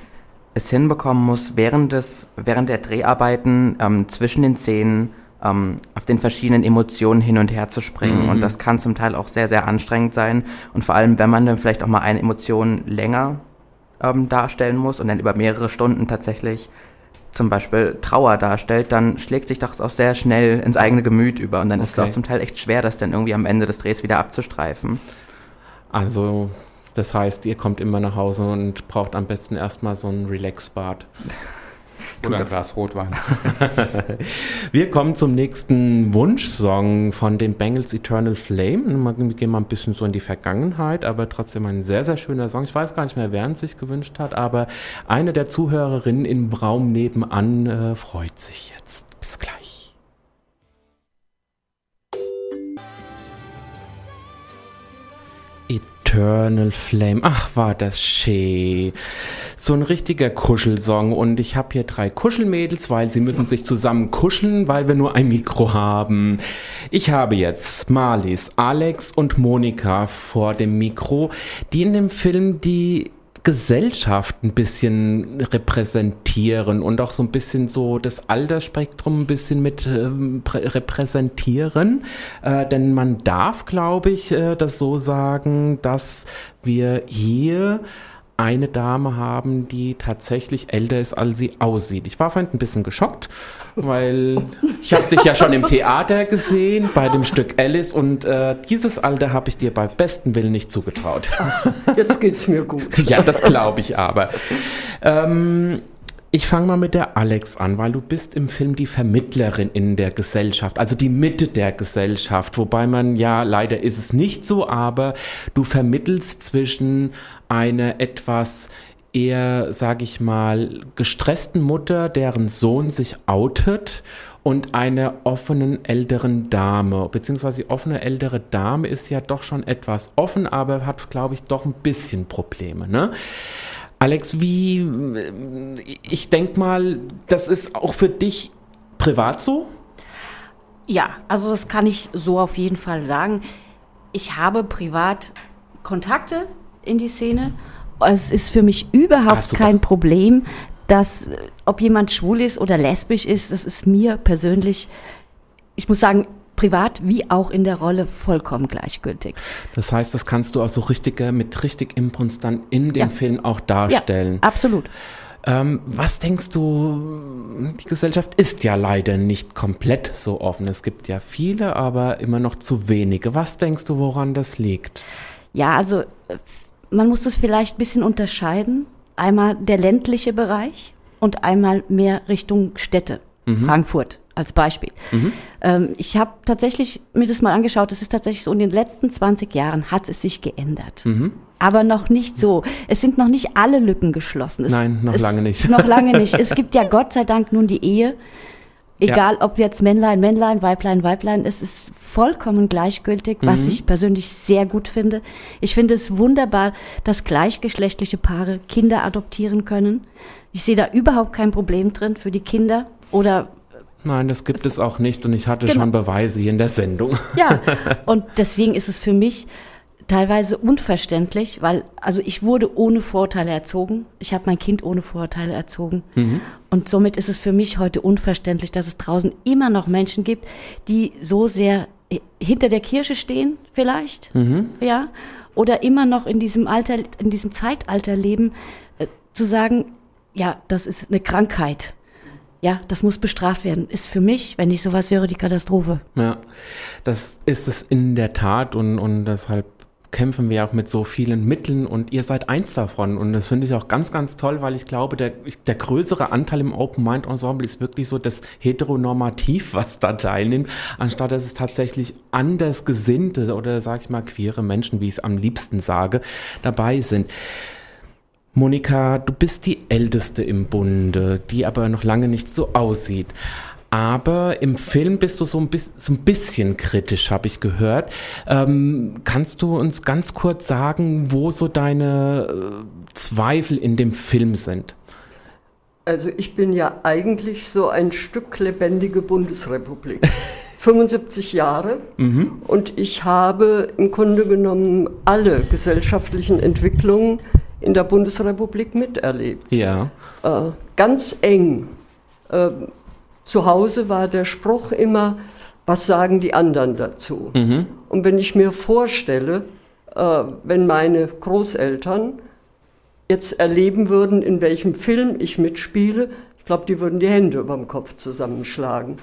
es hinbekommen muss, während, des, während der Dreharbeiten ähm, zwischen den Szenen ähm, auf den verschiedenen Emotionen hin und her zu springen. Mhm. Und das kann zum Teil auch sehr, sehr anstrengend sein. Und vor allem, wenn man dann vielleicht auch mal eine Emotion länger ähm, darstellen muss und dann über mehrere Stunden tatsächlich zum Beispiel Trauer darstellt, dann schlägt sich das auch sehr schnell ins eigene Gemüt über. Und dann okay. ist es auch zum Teil echt schwer, das dann irgendwie am Ende des Drehs wieder abzustreifen. Also das heißt, ihr kommt immer nach Hause und braucht am besten erstmal so ein Relax-Bad. Oder ein Glas Rotwein. Wir kommen zum nächsten Wunschsong von den Bengals Eternal Flame. Wir gehen mal ein bisschen so in die Vergangenheit, aber trotzdem ein sehr, sehr schöner Song. Ich weiß gar nicht mehr, wer ihn sich gewünscht hat, aber eine der Zuhörerinnen im Raum nebenan äh, freut sich jetzt. Bis gleich. Eternal Flame. Ach, war das schön. So ein richtiger Kuschelsong. Und ich habe hier drei Kuschelmädels, weil sie müssen sich zusammen kuscheln, weil wir nur ein Mikro haben. Ich habe jetzt Marlies, Alex und Monika vor dem Mikro, die in dem Film die Gesellschaft ein bisschen repräsentieren und auch so ein bisschen so das Altersspektrum ein bisschen mit äh, repräsentieren. Äh, denn man darf, glaube ich, äh, das so sagen, dass wir hier eine Dame haben, die tatsächlich älter ist, als sie aussieht. Ich war vorhin ein bisschen geschockt, weil ich habe dich ja schon im Theater gesehen bei dem Stück Alice und äh, dieses Alter habe ich dir bei bestem Willen nicht zugetraut. Jetzt geht's mir gut. Ja, das glaube ich aber. Ähm, ich fange mal mit der Alex an, weil du bist im Film die Vermittlerin in der Gesellschaft, also die Mitte der Gesellschaft, wobei man ja leider ist es nicht so, aber du vermittelst zwischen einer etwas eher, sage ich mal, gestressten Mutter, deren Sohn sich outet und einer offenen älteren Dame, beziehungsweise die offene ältere Dame ist ja doch schon etwas offen, aber hat, glaube ich, doch ein bisschen Probleme. Ne? Alex, wie, ich denke mal, das ist auch für dich privat so? Ja, also das kann ich so auf jeden Fall sagen. Ich habe privat Kontakte in die Szene. Es ist für mich überhaupt ah, kein Problem, dass ob jemand schwul ist oder lesbisch ist, das ist mir persönlich, ich muss sagen, privat wie auch in der Rolle vollkommen gleichgültig. Das heißt, das kannst du auch so richtig mit richtig Impuls dann in dem ja. Film auch darstellen. Ja, absolut. Ähm, was denkst du, die Gesellschaft ist ja leider nicht komplett so offen. Es gibt ja viele, aber immer noch zu wenige. Was denkst du, woran das liegt? Ja, also man muss das vielleicht ein bisschen unterscheiden. Einmal der ländliche Bereich und einmal mehr Richtung Städte. Mhm. Frankfurt als Beispiel. Mhm. Ähm, ich habe tatsächlich mir das mal angeschaut, es ist tatsächlich so, in den letzten 20 Jahren hat es sich geändert. Mhm. Aber noch nicht so. Es sind noch nicht alle Lücken geschlossen. Es, Nein, noch lange nicht. Noch lange nicht. Es gibt ja Gott sei Dank nun die Ehe. Egal, ja. ob jetzt Männlein, Männlein, Weiblein, Weiblein, es ist vollkommen gleichgültig, was mhm. ich persönlich sehr gut finde. Ich finde es wunderbar, dass gleichgeschlechtliche Paare Kinder adoptieren können. Ich sehe da überhaupt kein Problem drin für die Kinder oder Nein, das gibt es auch nicht und ich hatte genau. schon Beweise hier in der Sendung. Ja, und deswegen ist es für mich teilweise unverständlich, weil also ich wurde ohne Vorurteile erzogen. Ich habe mein Kind ohne Vorurteile erzogen. Mhm. Und somit ist es für mich heute unverständlich, dass es draußen immer noch Menschen gibt, die so sehr hinter der Kirche stehen, vielleicht, mhm. ja, oder immer noch in diesem Alter, in diesem Zeitalter leben, äh, zu sagen, ja, das ist eine Krankheit. Ja, das muss bestraft werden. Ist für mich, wenn ich sowas höre, die Katastrophe. Ja, das ist es in der Tat und, und deshalb kämpfen wir auch mit so vielen Mitteln und ihr seid eins davon. Und das finde ich auch ganz, ganz toll, weil ich glaube, der, der größere Anteil im Open Mind Ensemble ist wirklich so das Heteronormativ, was da teilnimmt, anstatt dass es tatsächlich anders gesinnte oder sag ich mal queere Menschen, wie ich es am liebsten sage, dabei sind. Monika, du bist die Älteste im Bunde, die aber noch lange nicht so aussieht. Aber im Film bist du so ein, bis, so ein bisschen kritisch, habe ich gehört. Ähm, kannst du uns ganz kurz sagen, wo so deine äh, Zweifel in dem Film sind? Also ich bin ja eigentlich so ein Stück lebendige Bundesrepublik. 75 Jahre mhm. und ich habe im Grunde genommen alle gesellschaftlichen Entwicklungen in der Bundesrepublik miterlebt. Ja. Äh, ganz eng. Äh, zu Hause war der Spruch immer, was sagen die anderen dazu? Mhm. Und wenn ich mir vorstelle, äh, wenn meine Großeltern jetzt erleben würden, in welchem Film ich mitspiele, ich glaube, die würden die Hände über dem Kopf zusammenschlagen.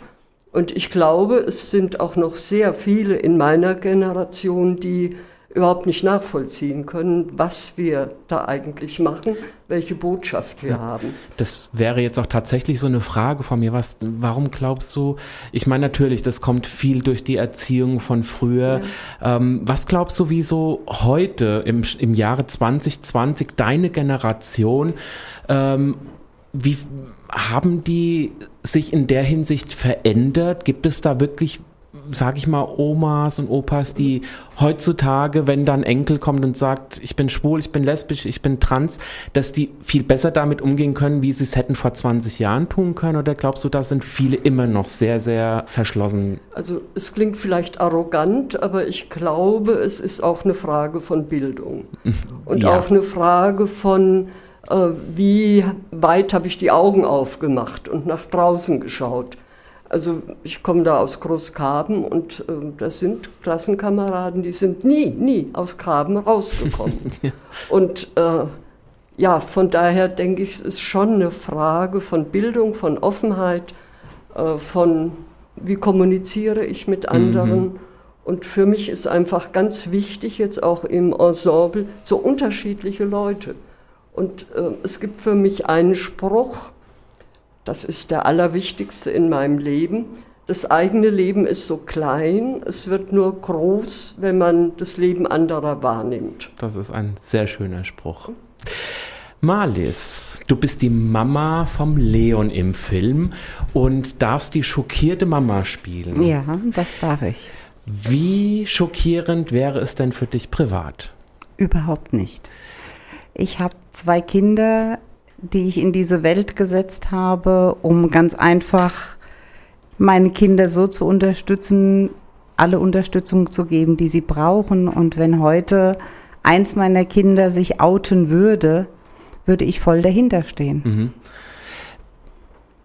Und ich glaube, es sind auch noch sehr viele in meiner Generation, die überhaupt nicht nachvollziehen können, was wir da eigentlich machen, welche Botschaft wir ja, haben. Das wäre jetzt auch tatsächlich so eine Frage von mir. Was, warum glaubst du, ich meine natürlich, das kommt viel durch die Erziehung von früher. Ja. Ähm, was glaubst du, wieso heute im, im Jahre 2020 deine Generation, ähm, wie haben die sich in der Hinsicht verändert? Gibt es da wirklich sag ich mal, Omas und Opas, die heutzutage, wenn dann Enkel kommt und sagt, ich bin schwul, ich bin lesbisch, ich bin trans, dass die viel besser damit umgehen können, wie sie es hätten vor 20 Jahren tun können? Oder glaubst du, da sind viele immer noch sehr, sehr verschlossen? Also es klingt vielleicht arrogant, aber ich glaube, es ist auch eine Frage von Bildung. Und ja. auch eine Frage von, äh, wie weit habe ich die Augen aufgemacht und nach draußen geschaut also ich komme da aus Großgraben und äh, das sind Klassenkameraden, die sind nie, nie aus Graben rausgekommen. ja. Und äh, ja, von daher denke ich, es ist schon eine Frage von Bildung, von Offenheit, äh, von wie kommuniziere ich mit anderen. Mhm. Und für mich ist einfach ganz wichtig, jetzt auch im Ensemble, so unterschiedliche Leute. Und äh, es gibt für mich einen Spruch, das ist der allerwichtigste in meinem Leben. Das eigene Leben ist so klein, es wird nur groß, wenn man das Leben anderer wahrnimmt. Das ist ein sehr schöner Spruch. Marlies, du bist die Mama vom Leon im Film und darfst die schockierte Mama spielen. Ja, das darf ich. Wie schockierend wäre es denn für dich privat? Überhaupt nicht. Ich habe zwei Kinder, die ich in diese Welt gesetzt habe, um ganz einfach meine Kinder so zu unterstützen, alle Unterstützung zu geben, die sie brauchen. Und wenn heute eins meiner Kinder sich outen würde, würde ich voll dahinter stehen. Mhm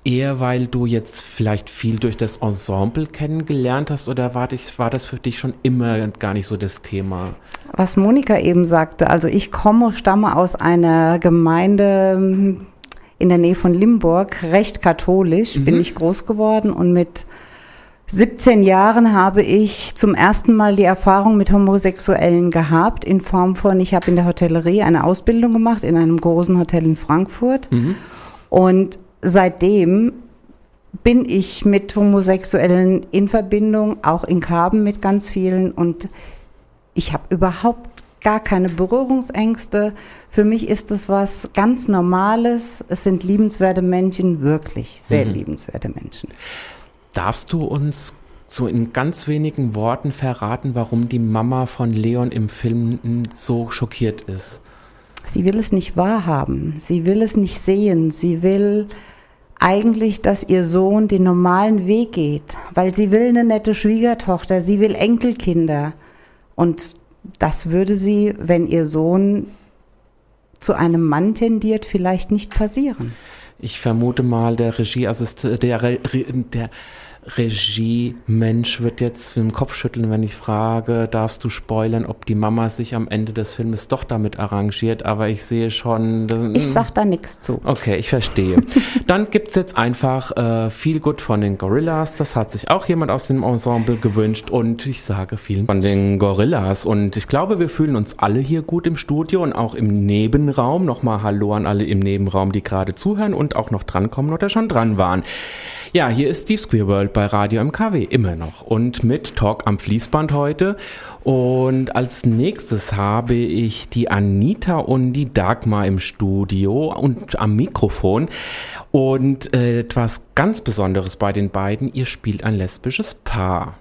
eher, weil du jetzt vielleicht viel durch das Ensemble kennengelernt hast oder war, dich, war das für dich schon immer gar nicht so das Thema? Was Monika eben sagte, also ich komme, stamme aus einer Gemeinde hm, in der Nähe von Limburg, recht katholisch, mhm. bin ich groß geworden und mit 17 Jahren habe ich zum ersten Mal die Erfahrung mit Homosexuellen gehabt, in Form von, ich habe in der Hotellerie eine Ausbildung gemacht in einem großen Hotel in Frankfurt. Mhm. Und seitdem bin ich mit Homosexuellen in Verbindung, auch in Karben mit ganz vielen und ich habe überhaupt gar keine Berührungsängste. Für mich ist es was ganz Normales. Es sind liebenswerte Menschen, wirklich sehr mhm. liebenswerte Menschen. Darfst du uns so in ganz wenigen Worten verraten, warum die Mama von Leon im Film so schockiert ist? Sie will es nicht wahrhaben. Sie will es nicht sehen. Sie will eigentlich, dass ihr Sohn den normalen Weg geht, weil sie will eine nette Schwiegertochter, sie will Enkelkinder. Und das würde sie, wenn ihr Sohn zu einem Mann tendiert, vielleicht nicht passieren. Ich vermute mal, der Regieassistent, der, der Regie-Mensch wird jetzt mit dem Kopf schütteln, wenn ich frage, darfst du spoilern, ob die Mama sich am Ende des Filmes doch damit arrangiert, aber ich sehe schon... Ich sag da nichts zu. Okay, ich verstehe. Dann gibt es jetzt einfach äh, viel gut von den Gorillas, das hat sich auch jemand aus dem Ensemble gewünscht und ich sage vielen von den Gorillas und ich glaube, wir fühlen uns alle hier gut im Studio und auch im Nebenraum. Nochmal Hallo an alle im Nebenraum, die gerade zuhören und auch noch drankommen oder schon dran waren. Ja, hier ist Steve Square World bei Radio MKW immer noch und mit Talk am Fließband heute. Und als nächstes habe ich die Anita und die Dagmar im Studio und am Mikrofon. Und äh, etwas ganz Besonderes bei den beiden, ihr spielt ein lesbisches Paar.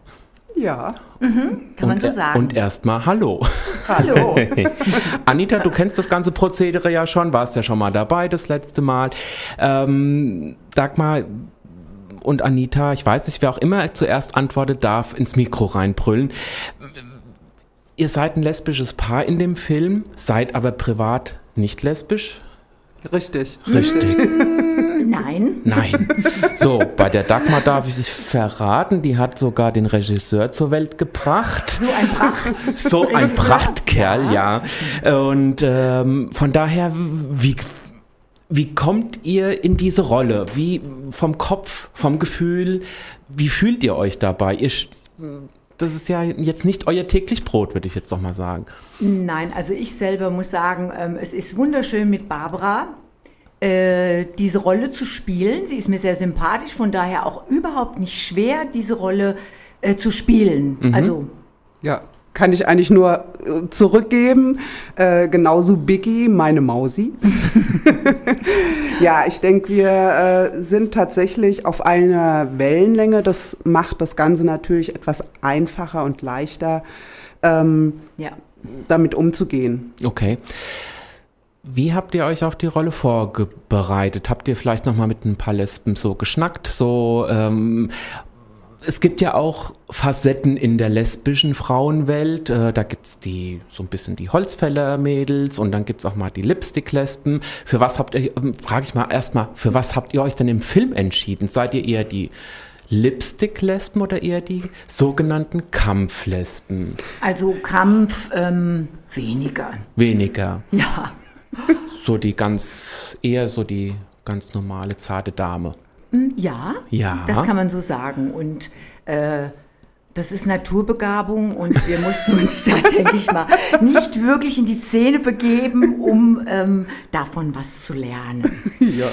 Ja, mhm, kann man so sagen. Und erstmal Hallo. Hallo. Anita, du kennst das ganze Prozedere ja schon, warst ja schon mal dabei das letzte Mal. Ähm, Dagmar, und Anita, ich weiß nicht, wer auch immer zuerst antwortet, darf ins Mikro reinbrüllen. Ihr seid ein lesbisches Paar in dem Film, seid aber privat nicht lesbisch? Richtig. Richtig. Nein. Nein. So, bei der Dagmar darf ich verraten, die hat sogar den Regisseur zur Welt gebracht. So ein Pracht. So ein Prachtkerl, ja. ja. Und ähm, von daher, wie wie kommt ihr in diese Rolle? Wie vom Kopf, vom Gefühl? Wie fühlt ihr euch dabei? Ihr, das ist ja jetzt nicht euer täglich Brot, würde ich jetzt doch mal sagen. Nein, also ich selber muss sagen, ähm, es ist wunderschön mit Barbara äh, diese Rolle zu spielen. Sie ist mir sehr sympathisch, von daher auch überhaupt nicht schwer, diese Rolle äh, zu spielen. Mhm. Also ja, kann ich eigentlich nur äh, zurückgeben. Äh, genauso Biggie, meine Mausi. ja, ich denke, wir äh, sind tatsächlich auf einer Wellenlänge. Das macht das Ganze natürlich etwas einfacher und leichter, ähm, ja. damit umzugehen. Okay. Wie habt ihr euch auf die Rolle vorbereitet? Habt ihr vielleicht noch mal mit ein paar Lesben so geschnackt, so ähm, es gibt ja auch Facetten in der lesbischen Frauenwelt. Äh, da gibt's die so ein bisschen die Holzfäller-Mädels und dann gibt's auch mal die Lipstick-Lesben. Für was habt ihr, ähm, frage ich mal erstmal, für was habt ihr euch denn im Film entschieden? Seid ihr eher die Lipstick-Lesben oder eher die sogenannten Kampflesben? Also Kampf ähm, weniger. Weniger. Ja. So die ganz, eher so die ganz normale, zarte Dame. Ja, ja, das kann man so sagen. Und äh, das ist Naturbegabung und wir mussten uns da, denke ich mal, nicht wirklich in die Szene begeben, um ähm, davon was zu lernen. Ja.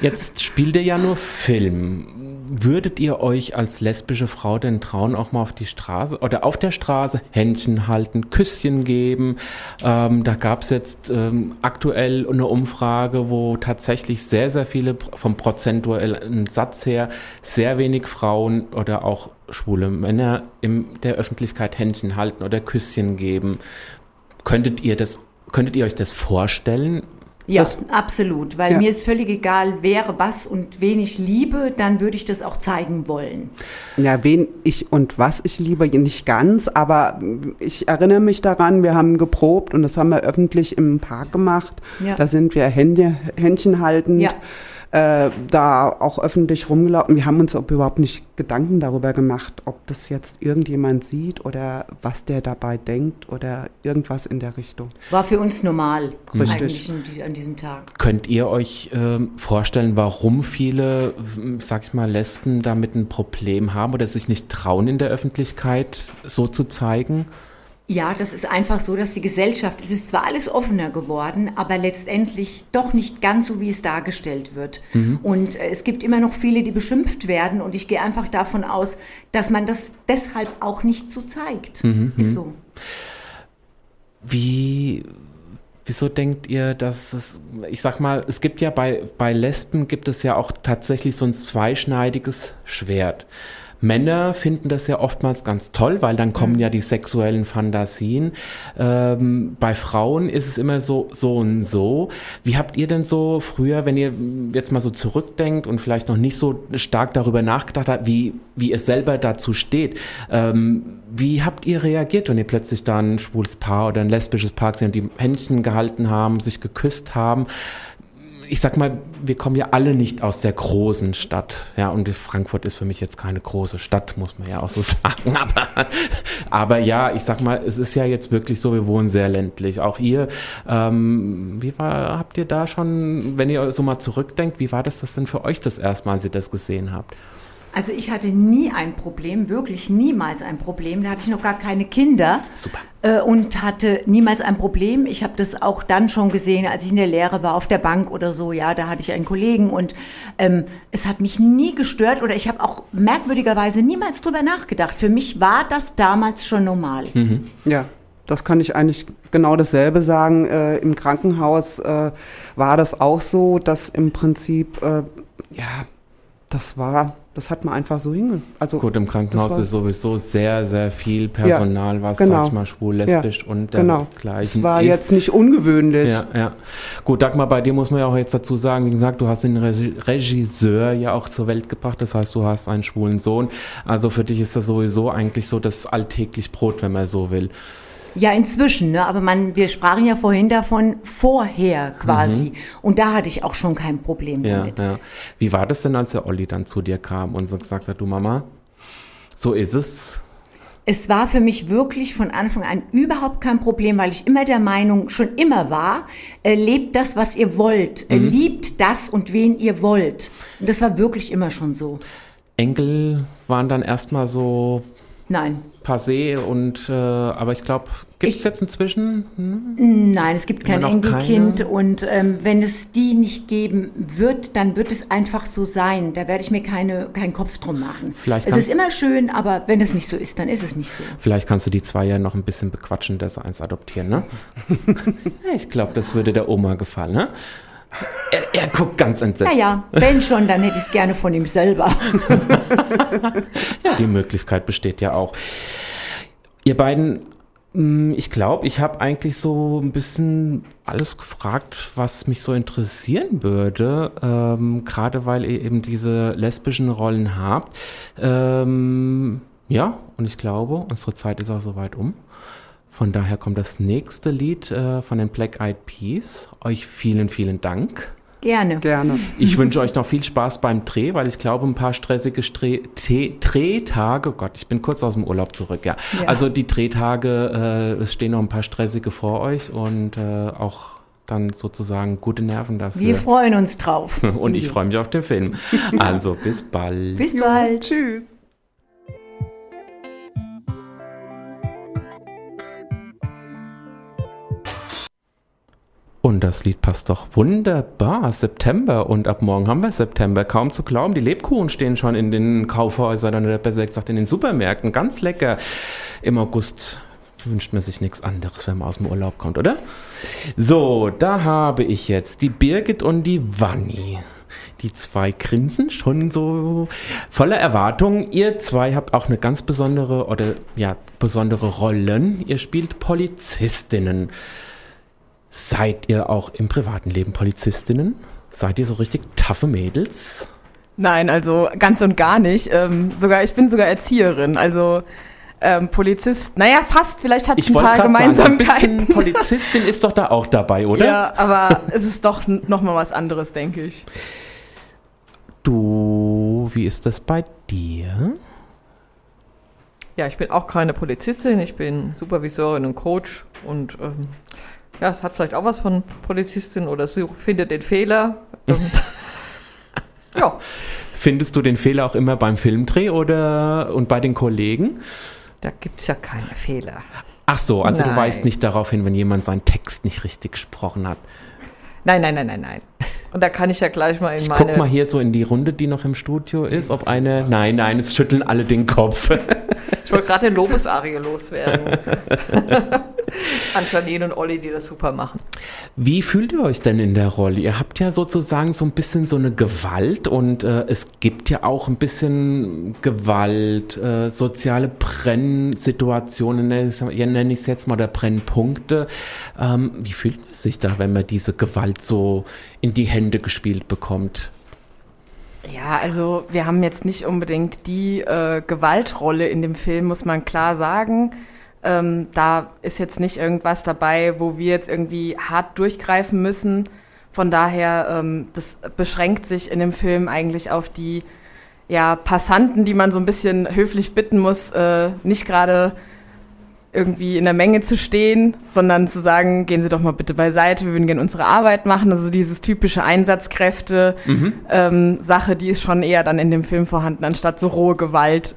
Jetzt spielt ihr ja nur Film. Würdet ihr euch als lesbische Frau denn trauen, auch mal auf die Straße oder auf der Straße Händchen halten, Küsschen geben? Ähm, da gab es jetzt ähm, aktuell eine Umfrage, wo tatsächlich sehr, sehr viele vom prozentuellen Satz her sehr wenig Frauen oder auch schwule Männer in der Öffentlichkeit Händchen halten oder Küsschen geben. Könntet ihr das, könntet ihr euch das vorstellen? Ja, das, absolut, weil ja. mir ist völlig egal, wer was und wen ich liebe, dann würde ich das auch zeigen wollen. Ja, wen ich und was ich liebe, nicht ganz, aber ich erinnere mich daran, wir haben geprobt und das haben wir öffentlich im Park gemacht. Ja. Da sind wir Hände, Händchen haltend. Ja äh, da auch öffentlich rumgelaufen. Wir haben uns überhaupt nicht Gedanken darüber gemacht, ob das jetzt irgendjemand sieht oder was der dabei denkt oder irgendwas in der Richtung. War für uns normal, Richtig. eigentlich an diesem Tag. Könnt ihr euch äh, vorstellen, warum viele, sag ich mal, Lesben damit ein Problem haben oder sich nicht trauen, in der Öffentlichkeit so zu zeigen? Ja, das ist einfach so, dass die Gesellschaft, es ist zwar alles offener geworden, aber letztendlich doch nicht ganz so, wie es dargestellt wird. Mhm. Und äh, es gibt immer noch viele, die beschimpft werden und ich gehe einfach davon aus, dass man das deshalb auch nicht so zeigt. Mhm. Ist mhm. so. Wie, wieso denkt ihr, dass es, ich sag mal, es gibt ja bei, bei Lesben gibt es ja auch tatsächlich so ein zweischneidiges Schwert. Männer finden das ja oftmals ganz toll, weil dann kommen ja die sexuellen Fantasien. Ähm, bei Frauen ist es immer so, so und so. Wie habt ihr denn so früher, wenn ihr jetzt mal so zurückdenkt und vielleicht noch nicht so stark darüber nachgedacht habt, wie, wie ihr selber dazu steht, ähm, wie habt ihr reagiert, wenn ihr plötzlich da ein schwules Paar oder ein lesbisches Paar gesehen die Händchen gehalten haben, sich geküsst haben? Ich sag mal, wir kommen ja alle nicht aus der großen Stadt. Ja, und Frankfurt ist für mich jetzt keine große Stadt, muss man ja auch so sagen. Aber, aber ja, ich sag mal, es ist ja jetzt wirklich so, wir wohnen sehr ländlich. Auch ihr, ähm, wie war, habt ihr da schon, wenn ihr so mal zurückdenkt, wie war das, das denn für euch das erste Mal, als ihr das gesehen habt? Also ich hatte nie ein Problem, wirklich niemals ein Problem. Da hatte ich noch gar keine Kinder. Super. Äh, und hatte niemals ein Problem. Ich habe das auch dann schon gesehen, als ich in der Lehre war, auf der Bank oder so. Ja, da hatte ich einen Kollegen und ähm, es hat mich nie gestört oder ich habe auch merkwürdigerweise niemals drüber nachgedacht. Für mich war das damals schon normal. Mhm. Ja. Das kann ich eigentlich genau dasselbe sagen. Äh, Im Krankenhaus äh, war das auch so, dass im Prinzip, äh, ja, das war das hat man einfach so hinge. Also Gut, im Krankenhaus ist sowieso sehr, sehr viel Personal, ja, was, genau. sag ich mal, schwul, lesbisch ja, und genau. dergleichen Das war ist. jetzt nicht ungewöhnlich. Ja, ja. Gut, Dagmar, bei dir muss man ja auch jetzt dazu sagen, wie gesagt, du hast den Regisseur ja auch zur Welt gebracht, das heißt, du hast einen schwulen Sohn. Also für dich ist das sowieso eigentlich so das alltäglich Brot, wenn man so will. Ja, inzwischen, ne? aber man, wir sprachen ja vorhin davon vorher quasi. Mhm. Und da hatte ich auch schon kein Problem ja, damit. Ja. Wie war das denn, als der Olli dann zu dir kam und so gesagt hat, du Mama, so ist es? Es war für mich wirklich von Anfang an überhaupt kein Problem, weil ich immer der Meinung schon immer war, äh, lebt das, was ihr wollt, äh, mhm. liebt das und wen ihr wollt. Und das war wirklich immer schon so. Enkel waren dann erstmal so. Nein passé und äh, aber ich glaube, gibt es jetzt inzwischen? Hm? Nein, es gibt kein Enkelkind und ähm, wenn es die nicht geben wird, dann wird es einfach so sein. Da werde ich mir keine, keinen Kopf drum machen. Vielleicht es ist immer schön, aber wenn es nicht so ist, dann ist es nicht so. Vielleicht kannst du die zwei ja noch ein bisschen bequatschen, dass sie eins adoptieren, ne? ich glaube, das würde der Oma gefallen, ne? Er, er, guckt ganz entsetzt. Naja, wenn schon, dann hätte ich es gerne von ihm selber. ja, die Möglichkeit besteht ja auch. Ihr beiden, hm, ich glaube, ich habe eigentlich so ein bisschen alles gefragt, was mich so interessieren würde, ähm, gerade weil ihr eben diese lesbischen Rollen habt. Ähm, ja, und ich glaube, unsere Zeit ist auch soweit um. Von daher kommt das nächste Lied äh, von den Black Eyed Peas. Euch vielen, vielen Dank. Gerne. Gerne. Ich wünsche euch noch viel Spaß beim Dreh, weil ich glaube, ein paar stressige Stre Drehtage, oh Gott, ich bin kurz aus dem Urlaub zurück, ja. ja. Also die Drehtage, äh, es stehen noch ein paar stressige vor euch und äh, auch dann sozusagen gute Nerven dafür. Wir freuen uns drauf. und ich freue mich auf den Film. Also bis bald. Bis bald. Tschüss. Und das Lied passt doch wunderbar. September und ab morgen haben wir September. Kaum zu glauben, die Lebkuchen stehen schon in den Kaufhäusern oder besser gesagt in den Supermärkten. Ganz lecker. Im August wünscht man sich nichts anderes, wenn man aus dem Urlaub kommt, oder? So, da habe ich jetzt die Birgit und die Wanni. Die zwei grinsen schon so voller Erwartung. Ihr zwei habt auch eine ganz besondere oder ja, besondere Rollen. Ihr spielt Polizistinnen. Seid ihr auch im privaten Leben Polizistinnen? Seid ihr so richtig taffe Mädels? Nein, also ganz und gar nicht. Ähm, sogar ich bin sogar Erzieherin, also ähm, Polizist. Naja, fast. Vielleicht hat es ein paar Gemeinsamkeiten. Sagen, ein bisschen Polizistin ist doch da auch dabei, oder? Ja, aber es ist doch noch mal was anderes, denke ich. Du, wie ist das bei dir? Ja, ich bin auch keine Polizistin. Ich bin Supervisorin und Coach und ähm, ja, es hat vielleicht auch was von Polizistin oder sie findet den Fehler. ja. Findest du den Fehler auch immer beim Filmdreh oder und bei den Kollegen? Da gibt es ja keine Fehler. Ach so, also nein. du weißt nicht darauf hin, wenn jemand seinen Text nicht richtig gesprochen hat. Nein, nein, nein, nein, nein. Und da kann ich ja gleich mal in ich meine. Guck mal hier so in die Runde, die noch im Studio ist, ob eine. Nein, nein, es schütteln alle den Kopf. Ich wollte gerade den Lobusarie loswerden. An Janine und Olli, die das super machen. Wie fühlt ihr euch denn in der Rolle? Ihr habt ja sozusagen so ein bisschen so eine Gewalt und äh, es gibt ja auch ein bisschen Gewalt, äh, soziale Brennsituationen, nenne ich es jetzt mal, oder Brennpunkte. Ähm, wie fühlt man sich da, wenn man diese Gewalt so in die Hände gespielt bekommt? Ja, also wir haben jetzt nicht unbedingt die äh, Gewaltrolle in dem Film, muss man klar sagen. Ähm, da ist jetzt nicht irgendwas dabei, wo wir jetzt irgendwie hart durchgreifen müssen, Von daher, ähm, das beschränkt sich in dem Film eigentlich auf die ja, Passanten, die man so ein bisschen höflich bitten muss, äh, nicht gerade irgendwie in der Menge zu stehen, sondern zu sagen, gehen Sie doch mal bitte beiseite, wir würden gerne unsere Arbeit machen. Also dieses typische Einsatzkräfte-Sache, mhm. ähm, die ist schon eher dann in dem Film vorhanden, anstatt so rohe Gewalt.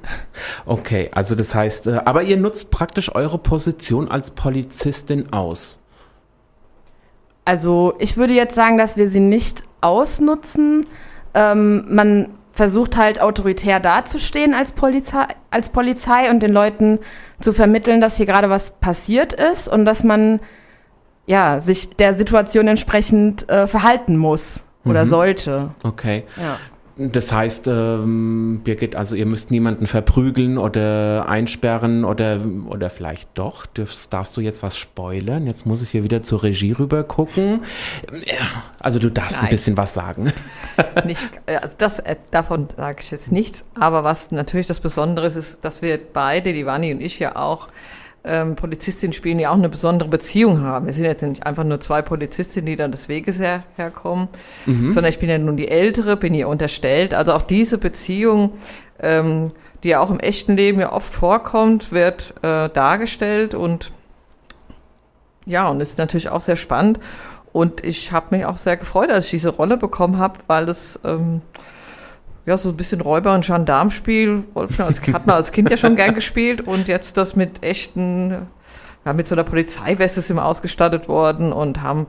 Okay, also das heißt, äh, aber ihr nutzt praktisch eure Position als Polizistin aus. Also ich würde jetzt sagen, dass wir sie nicht ausnutzen. Ähm, man versucht halt autoritär dazustehen als Polizei, als Polizei und den Leuten zu vermitteln, dass hier gerade was passiert ist und dass man ja sich der Situation entsprechend äh, verhalten muss oder mhm. sollte. Okay. Ja. Das heißt, ähm, Birgit, also ihr müsst niemanden verprügeln oder einsperren oder, oder vielleicht doch. Darfst, darfst du jetzt was spoilern? Jetzt muss ich hier wieder zur Regie rüber gucken. Also du darfst Nein. ein bisschen was sagen. Nicht, äh, also das, äh, davon sage ich jetzt nichts. Aber was natürlich das Besondere ist, ist, dass wir beide, die Wanni und ich ja auch, ähm, Polizistinnen spielen, die auch eine besondere Beziehung haben. Wir sind jetzt nicht einfach nur zwei Polizistinnen, die dann des Weges her, herkommen, mhm. sondern ich bin ja nun die Ältere, bin ihr unterstellt. Also auch diese Beziehung, ähm, die ja auch im echten Leben ja oft vorkommt, wird äh, dargestellt und ja, und ist natürlich auch sehr spannend. Und ich habe mich auch sehr gefreut, als ich diese Rolle bekommen habe, weil es ähm, ja, so ein bisschen Räuber- und Gendarmspiel, hat man als Kind ja schon gern gespielt und jetzt das mit echten, ja, mit so einer Polizeiweste sind wir ausgestattet worden und haben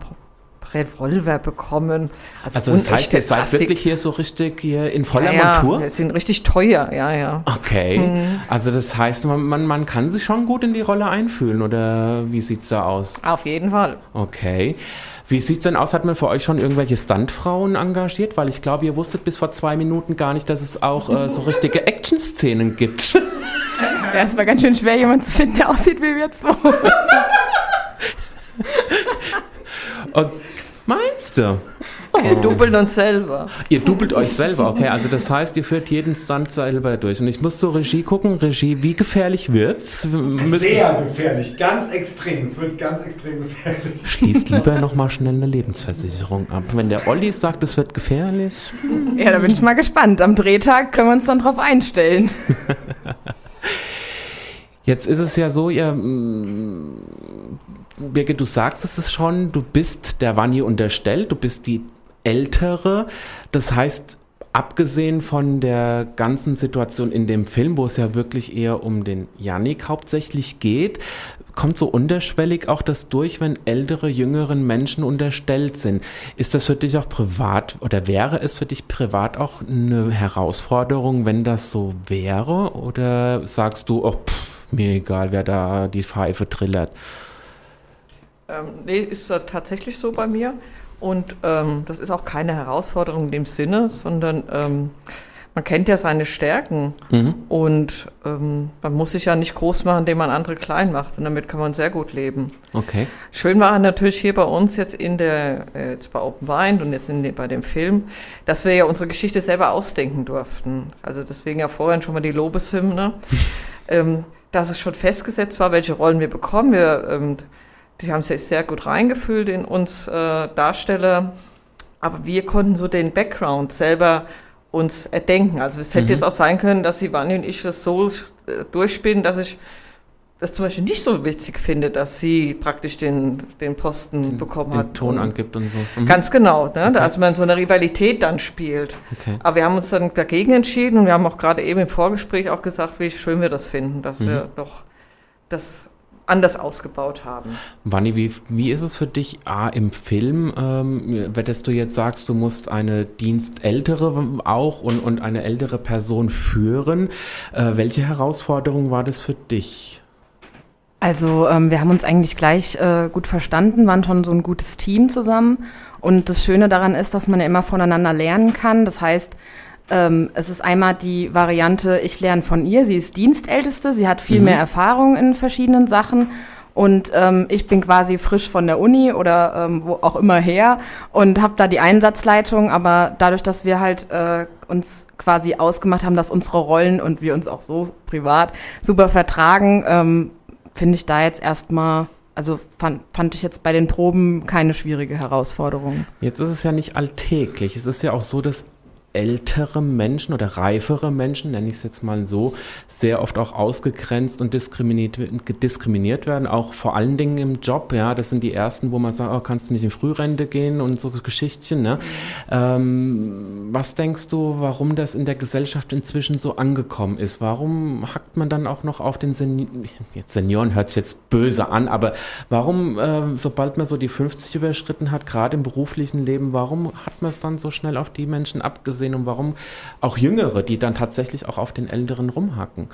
Revolver bekommen. Also, also das heißt, ihr seid wirklich hier so richtig hier in voller ja, Montur? Ja, sind richtig teuer, ja, ja. Okay, mhm. also das heißt, man, man, man kann sich schon gut in die Rolle einfühlen oder wie sieht's da aus? Auf jeden Fall. Okay. Wie sieht es denn aus? Hat man für euch schon irgendwelche Stuntfrauen engagiert? Weil ich glaube, ihr wusstet bis vor zwei Minuten gar nicht, dass es auch äh, so richtige Action-Szenen gibt. Ja, es war ganz schön schwer, jemanden zu finden, der aussieht wie wir zwei. Und meinst du? Wir doppeln uns selber. Ihr doppelt euch selber, okay. Also das heißt, ihr führt jeden Stunt selber durch. Und ich muss zur Regie gucken. Regie, wie gefährlich wird's? Müssen Sehr gefährlich, ganz extrem. Es wird ganz extrem gefährlich. Schließt lieber nochmal schnell eine Lebensversicherung ab. Wenn der Olli sagt, es wird gefährlich. Ja, da bin ich mal gespannt. Am Drehtag können wir uns dann drauf einstellen. Jetzt ist es ja so, ihr, mm, Birgit, du sagst es schon, du bist der Wanni unterstellt, du bist die ältere. Das heißt, abgesehen von der ganzen Situation in dem Film, wo es ja wirklich eher um den Yannick hauptsächlich geht, kommt so unterschwellig auch das durch, wenn ältere, jüngeren Menschen unterstellt sind. Ist das für dich auch privat oder wäre es für dich privat auch eine Herausforderung, wenn das so wäre? Oder sagst du, oh, pff, mir egal, wer da die Pfeife trillert? Ähm, nee, ist tatsächlich so bei mir. Und ähm, das ist auch keine Herausforderung in dem Sinne, sondern ähm, man kennt ja seine Stärken mhm. und ähm, man muss sich ja nicht groß machen, indem man andere klein macht und damit kann man sehr gut leben. Okay. Schön war natürlich hier bei uns jetzt in der, äh, jetzt bei Open Mind und jetzt in den, bei dem Film, dass wir ja unsere Geschichte selber ausdenken durften. Also deswegen ja vorhin schon mal die Lobeshymne, ähm, dass es schon festgesetzt war, welche Rollen wir bekommen. Wir ähm, die haben sich sehr gut reingefühlt in uns äh, Darsteller, aber wir konnten so den Background selber uns erdenken. Also es hätte mhm. jetzt auch sein können, dass Ivani und ich das so äh, durchspielen, dass ich das zum Beispiel nicht so witzig finde, dass sie praktisch den, den Posten den, bekommen den hat. Den Ton angibt und so. Mhm. Ganz genau, ne? Okay. dass man so eine Rivalität dann spielt. Okay. Aber wir haben uns dann dagegen entschieden und wir haben auch gerade eben im Vorgespräch auch gesagt, wie schön wir das finden, dass mhm. wir doch das anders ausgebaut haben. Wanni, wie, wie ist es für dich A, im Film, ähm, dass du jetzt sagst, du musst eine Dienstältere auch und, und eine ältere Person führen. Äh, welche Herausforderung war das für dich? Also ähm, wir haben uns eigentlich gleich äh, gut verstanden, waren schon so ein gutes Team zusammen. Und das Schöne daran ist, dass man ja immer voneinander lernen kann. Das heißt, ähm, es ist einmal die Variante, ich lerne von ihr, sie ist Dienstälteste, sie hat viel mhm. mehr Erfahrung in verschiedenen Sachen und ähm, ich bin quasi frisch von der Uni oder ähm, wo auch immer her und habe da die Einsatzleitung, aber dadurch, dass wir halt äh, uns quasi ausgemacht haben, dass unsere Rollen und wir uns auch so privat super vertragen, ähm, finde ich da jetzt erstmal also fand, fand ich jetzt bei den Proben keine schwierige Herausforderung. Jetzt ist es ja nicht alltäglich. Es ist ja auch so, dass ältere Menschen oder reifere Menschen, nenne ich es jetzt mal so, sehr oft auch ausgegrenzt und diskriminiert, diskriminiert werden, auch vor allen Dingen im Job. Ja, das sind die ersten, wo man sagt, oh, kannst du nicht in Frührente gehen und so Geschichtchen. Ne? Ähm, was denkst du, warum das in der Gesellschaft inzwischen so angekommen ist? Warum hackt man dann auch noch auf den Senioren? Jetzt Senioren hört sich jetzt böse an, aber warum, äh, sobald man so die 50 überschritten hat, gerade im beruflichen Leben, warum hat man es dann so schnell auf die Menschen abgesehen? Sehen und warum auch Jüngere, die dann tatsächlich auch auf den Älteren rumhacken.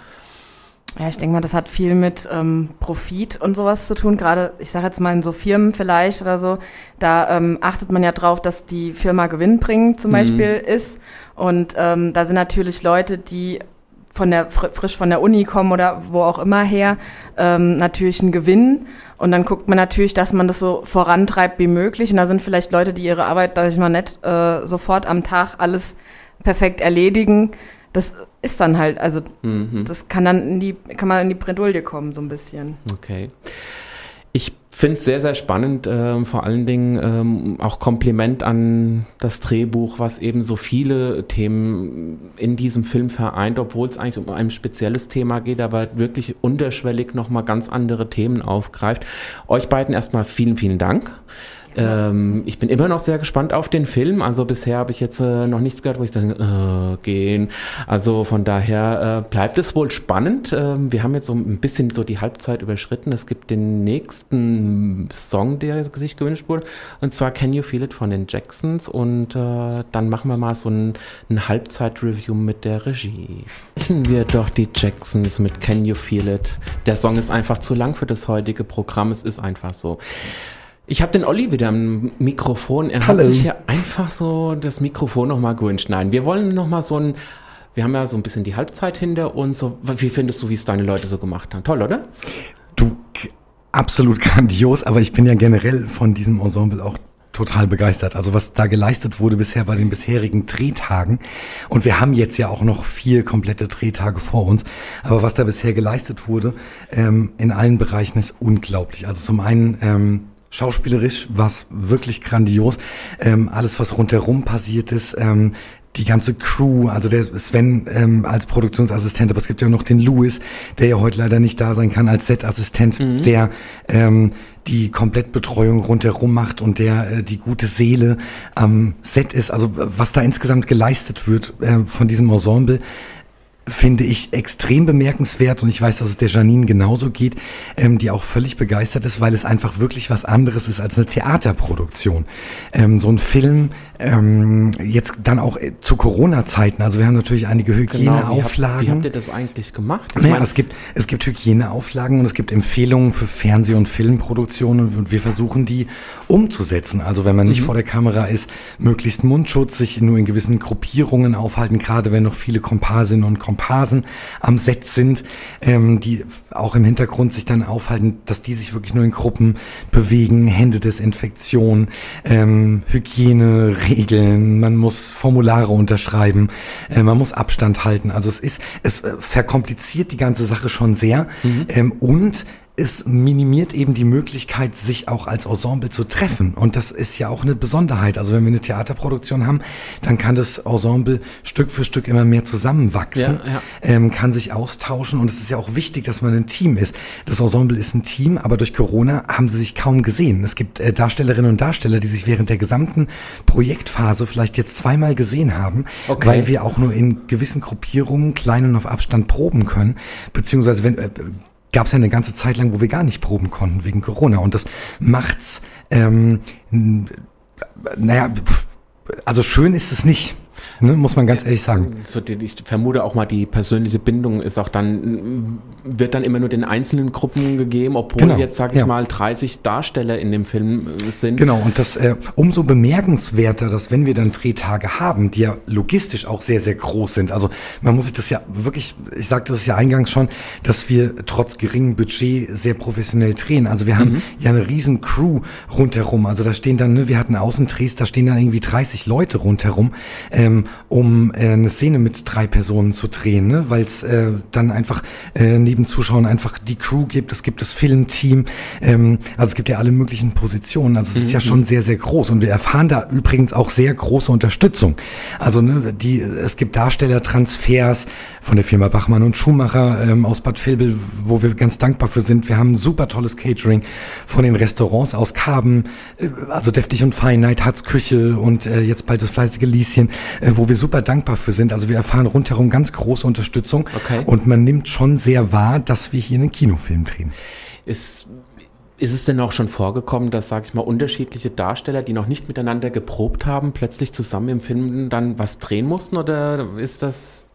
Ja, ich denke mal, das hat viel mit ähm, Profit und sowas zu tun. Gerade, ich sage jetzt mal in so Firmen vielleicht oder so, da ähm, achtet man ja drauf, dass die Firma gewinnbringend zum mhm. Beispiel ist. Und ähm, da sind natürlich Leute, die von der frisch von der Uni kommen oder wo auch immer her, ähm, natürlich einen Gewinn. Und dann guckt man natürlich, dass man das so vorantreibt wie möglich. Und da sind vielleicht Leute, die ihre Arbeit, sag ich mal, nicht äh, sofort am Tag alles perfekt erledigen. Das ist dann halt, also mhm. das kann dann in die, kann man in die Bredouille kommen, so ein bisschen. Okay. Ich finde es sehr, sehr spannend, äh, vor allen Dingen ähm, auch Kompliment an das Drehbuch, was eben so viele Themen in diesem Film vereint, obwohl es eigentlich um ein spezielles Thema geht, aber wirklich unterschwellig nochmal ganz andere Themen aufgreift. Euch beiden erstmal vielen, vielen Dank. Ähm, ich bin immer noch sehr gespannt auf den Film. Also bisher habe ich jetzt äh, noch nichts gehört, wo ich dann äh, gehen. Also von daher äh, bleibt es wohl spannend. Ähm, wir haben jetzt so ein bisschen so die Halbzeit überschritten. Es gibt den nächsten Song, der sich gewünscht wurde. Und zwar Can You Feel It von den Jacksons. Und äh, dann machen wir mal so ein, ein Halbzeit-Review mit der Regie. Sprechen wir doch die Jacksons mit Can You Feel It. Der Song ist einfach zu lang für das heutige Programm. Es ist einfach so. Ich habe den Olli wieder am Mikrofon. Er Hallo. hat sich ja einfach so das Mikrofon nochmal gewünscht. Nein, wir wollen nochmal so ein, wir haben ja so ein bisschen die Halbzeit hinter uns. So, wie findest du, wie es deine Leute so gemacht haben? Toll, oder? Du, absolut grandios, aber ich bin ja generell von diesem Ensemble auch total begeistert. Also was da geleistet wurde bisher bei den bisherigen Drehtagen. Und wir haben jetzt ja auch noch vier komplette Drehtage vor uns. Aber was da bisher geleistet wurde ähm, in allen Bereichen ist unglaublich. Also zum einen ähm, Schauspielerisch war es wirklich grandios. Ähm, alles, was rundherum passiert ist, ähm, die ganze Crew, also der Sven ähm, als Produktionsassistent, aber es gibt ja noch den Louis, der ja heute leider nicht da sein kann als Set-Assistent, mhm. der ähm, die Komplettbetreuung rundherum macht und der äh, die gute Seele am Set ist. Also was da insgesamt geleistet wird äh, von diesem Ensemble, finde ich extrem bemerkenswert und ich weiß, dass es der Janine genauso geht, ähm, die auch völlig begeistert ist, weil es einfach wirklich was anderes ist als eine Theaterproduktion. Ähm, so ein Film, ähm, jetzt dann auch äh, zu Corona-Zeiten, also wir haben natürlich einige Hygieneauflagen. Genau, wie, wie, habt ihr das eigentlich gemacht? Naja, es gibt, es gibt Hygieneauflagen und es gibt Empfehlungen für Fernseh- und Filmproduktionen und wir versuchen die umzusetzen. Also wenn man nicht mhm. vor der Kamera ist, möglichst Mundschutz, sich nur in gewissen Gruppierungen aufhalten, gerade wenn noch viele Komparsinnen und Komparsen am Set sind, ähm, die auch im Hintergrund sich dann aufhalten, dass die sich wirklich nur in Gruppen bewegen, Händedesinfektion, ähm, Hygieneregeln, man muss Formulare unterschreiben, äh, man muss Abstand halten. Also es ist, es äh, verkompliziert die ganze Sache schon sehr mhm. ähm, und es minimiert eben die Möglichkeit, sich auch als Ensemble zu treffen. Und das ist ja auch eine Besonderheit. Also wenn wir eine Theaterproduktion haben, dann kann das Ensemble Stück für Stück immer mehr zusammenwachsen, ja, ja. Ähm, kann sich austauschen. Und es ist ja auch wichtig, dass man ein Team ist. Das Ensemble ist ein Team, aber durch Corona haben sie sich kaum gesehen. Es gibt äh, Darstellerinnen und Darsteller, die sich während der gesamten Projektphase vielleicht jetzt zweimal gesehen haben, okay. weil wir auch nur in gewissen Gruppierungen klein und auf Abstand proben können. Beziehungsweise wenn äh, gab es ja eine ganze Zeit lang, wo wir gar nicht proben konnten wegen Corona. Und das macht's, ähm, naja, also schön ist es nicht. Ne, muss man ganz ehrlich sagen. So, ich vermute auch mal, die persönliche Bindung ist auch dann, wird dann immer nur den einzelnen Gruppen gegeben, obwohl genau, jetzt, sag ich ja. mal, 30 Darsteller in dem Film äh, sind. Genau, und das äh, umso bemerkenswerter, dass wenn wir dann Drehtage haben, die ja logistisch auch sehr, sehr groß sind. Also man muss sich das ja wirklich, ich sagte das ja eingangs schon, dass wir trotz geringem Budget sehr professionell drehen. Also wir haben mhm. ja eine riesen Crew rundherum. Also da stehen dann, ne, wir hatten Außendrehs, da stehen dann irgendwie 30 Leute rundherum. Ähm, ähm, um äh, eine Szene mit drei Personen zu drehen, ne? weil es äh, dann einfach äh, neben Zuschauern einfach die Crew gibt, es gibt das Filmteam, ähm, also es gibt ja alle möglichen Positionen, also es ist ja mhm. schon sehr, sehr groß und wir erfahren da übrigens auch sehr große Unterstützung. Also ne, die, es gibt Darstellertransfers von der Firma Bachmann und Schumacher ähm, aus Bad Vilbel, wo wir ganz dankbar für sind. Wir haben super tolles Catering von den Restaurants aus Karben, äh, also Deftig und Fein, Night Huts Küche und äh, jetzt bald das fleißige Lieschen, äh, wo wir super dankbar für sind. Also wir erfahren rundherum ganz große Unterstützung okay. und man nimmt schon sehr wahr, dass wir hier einen Kinofilm drehen. Ist ist es denn auch schon vorgekommen, dass, sag ich mal, unterschiedliche Darsteller, die noch nicht miteinander geprobt haben, plötzlich zusammen im Film dann was drehen mussten? Oder ist das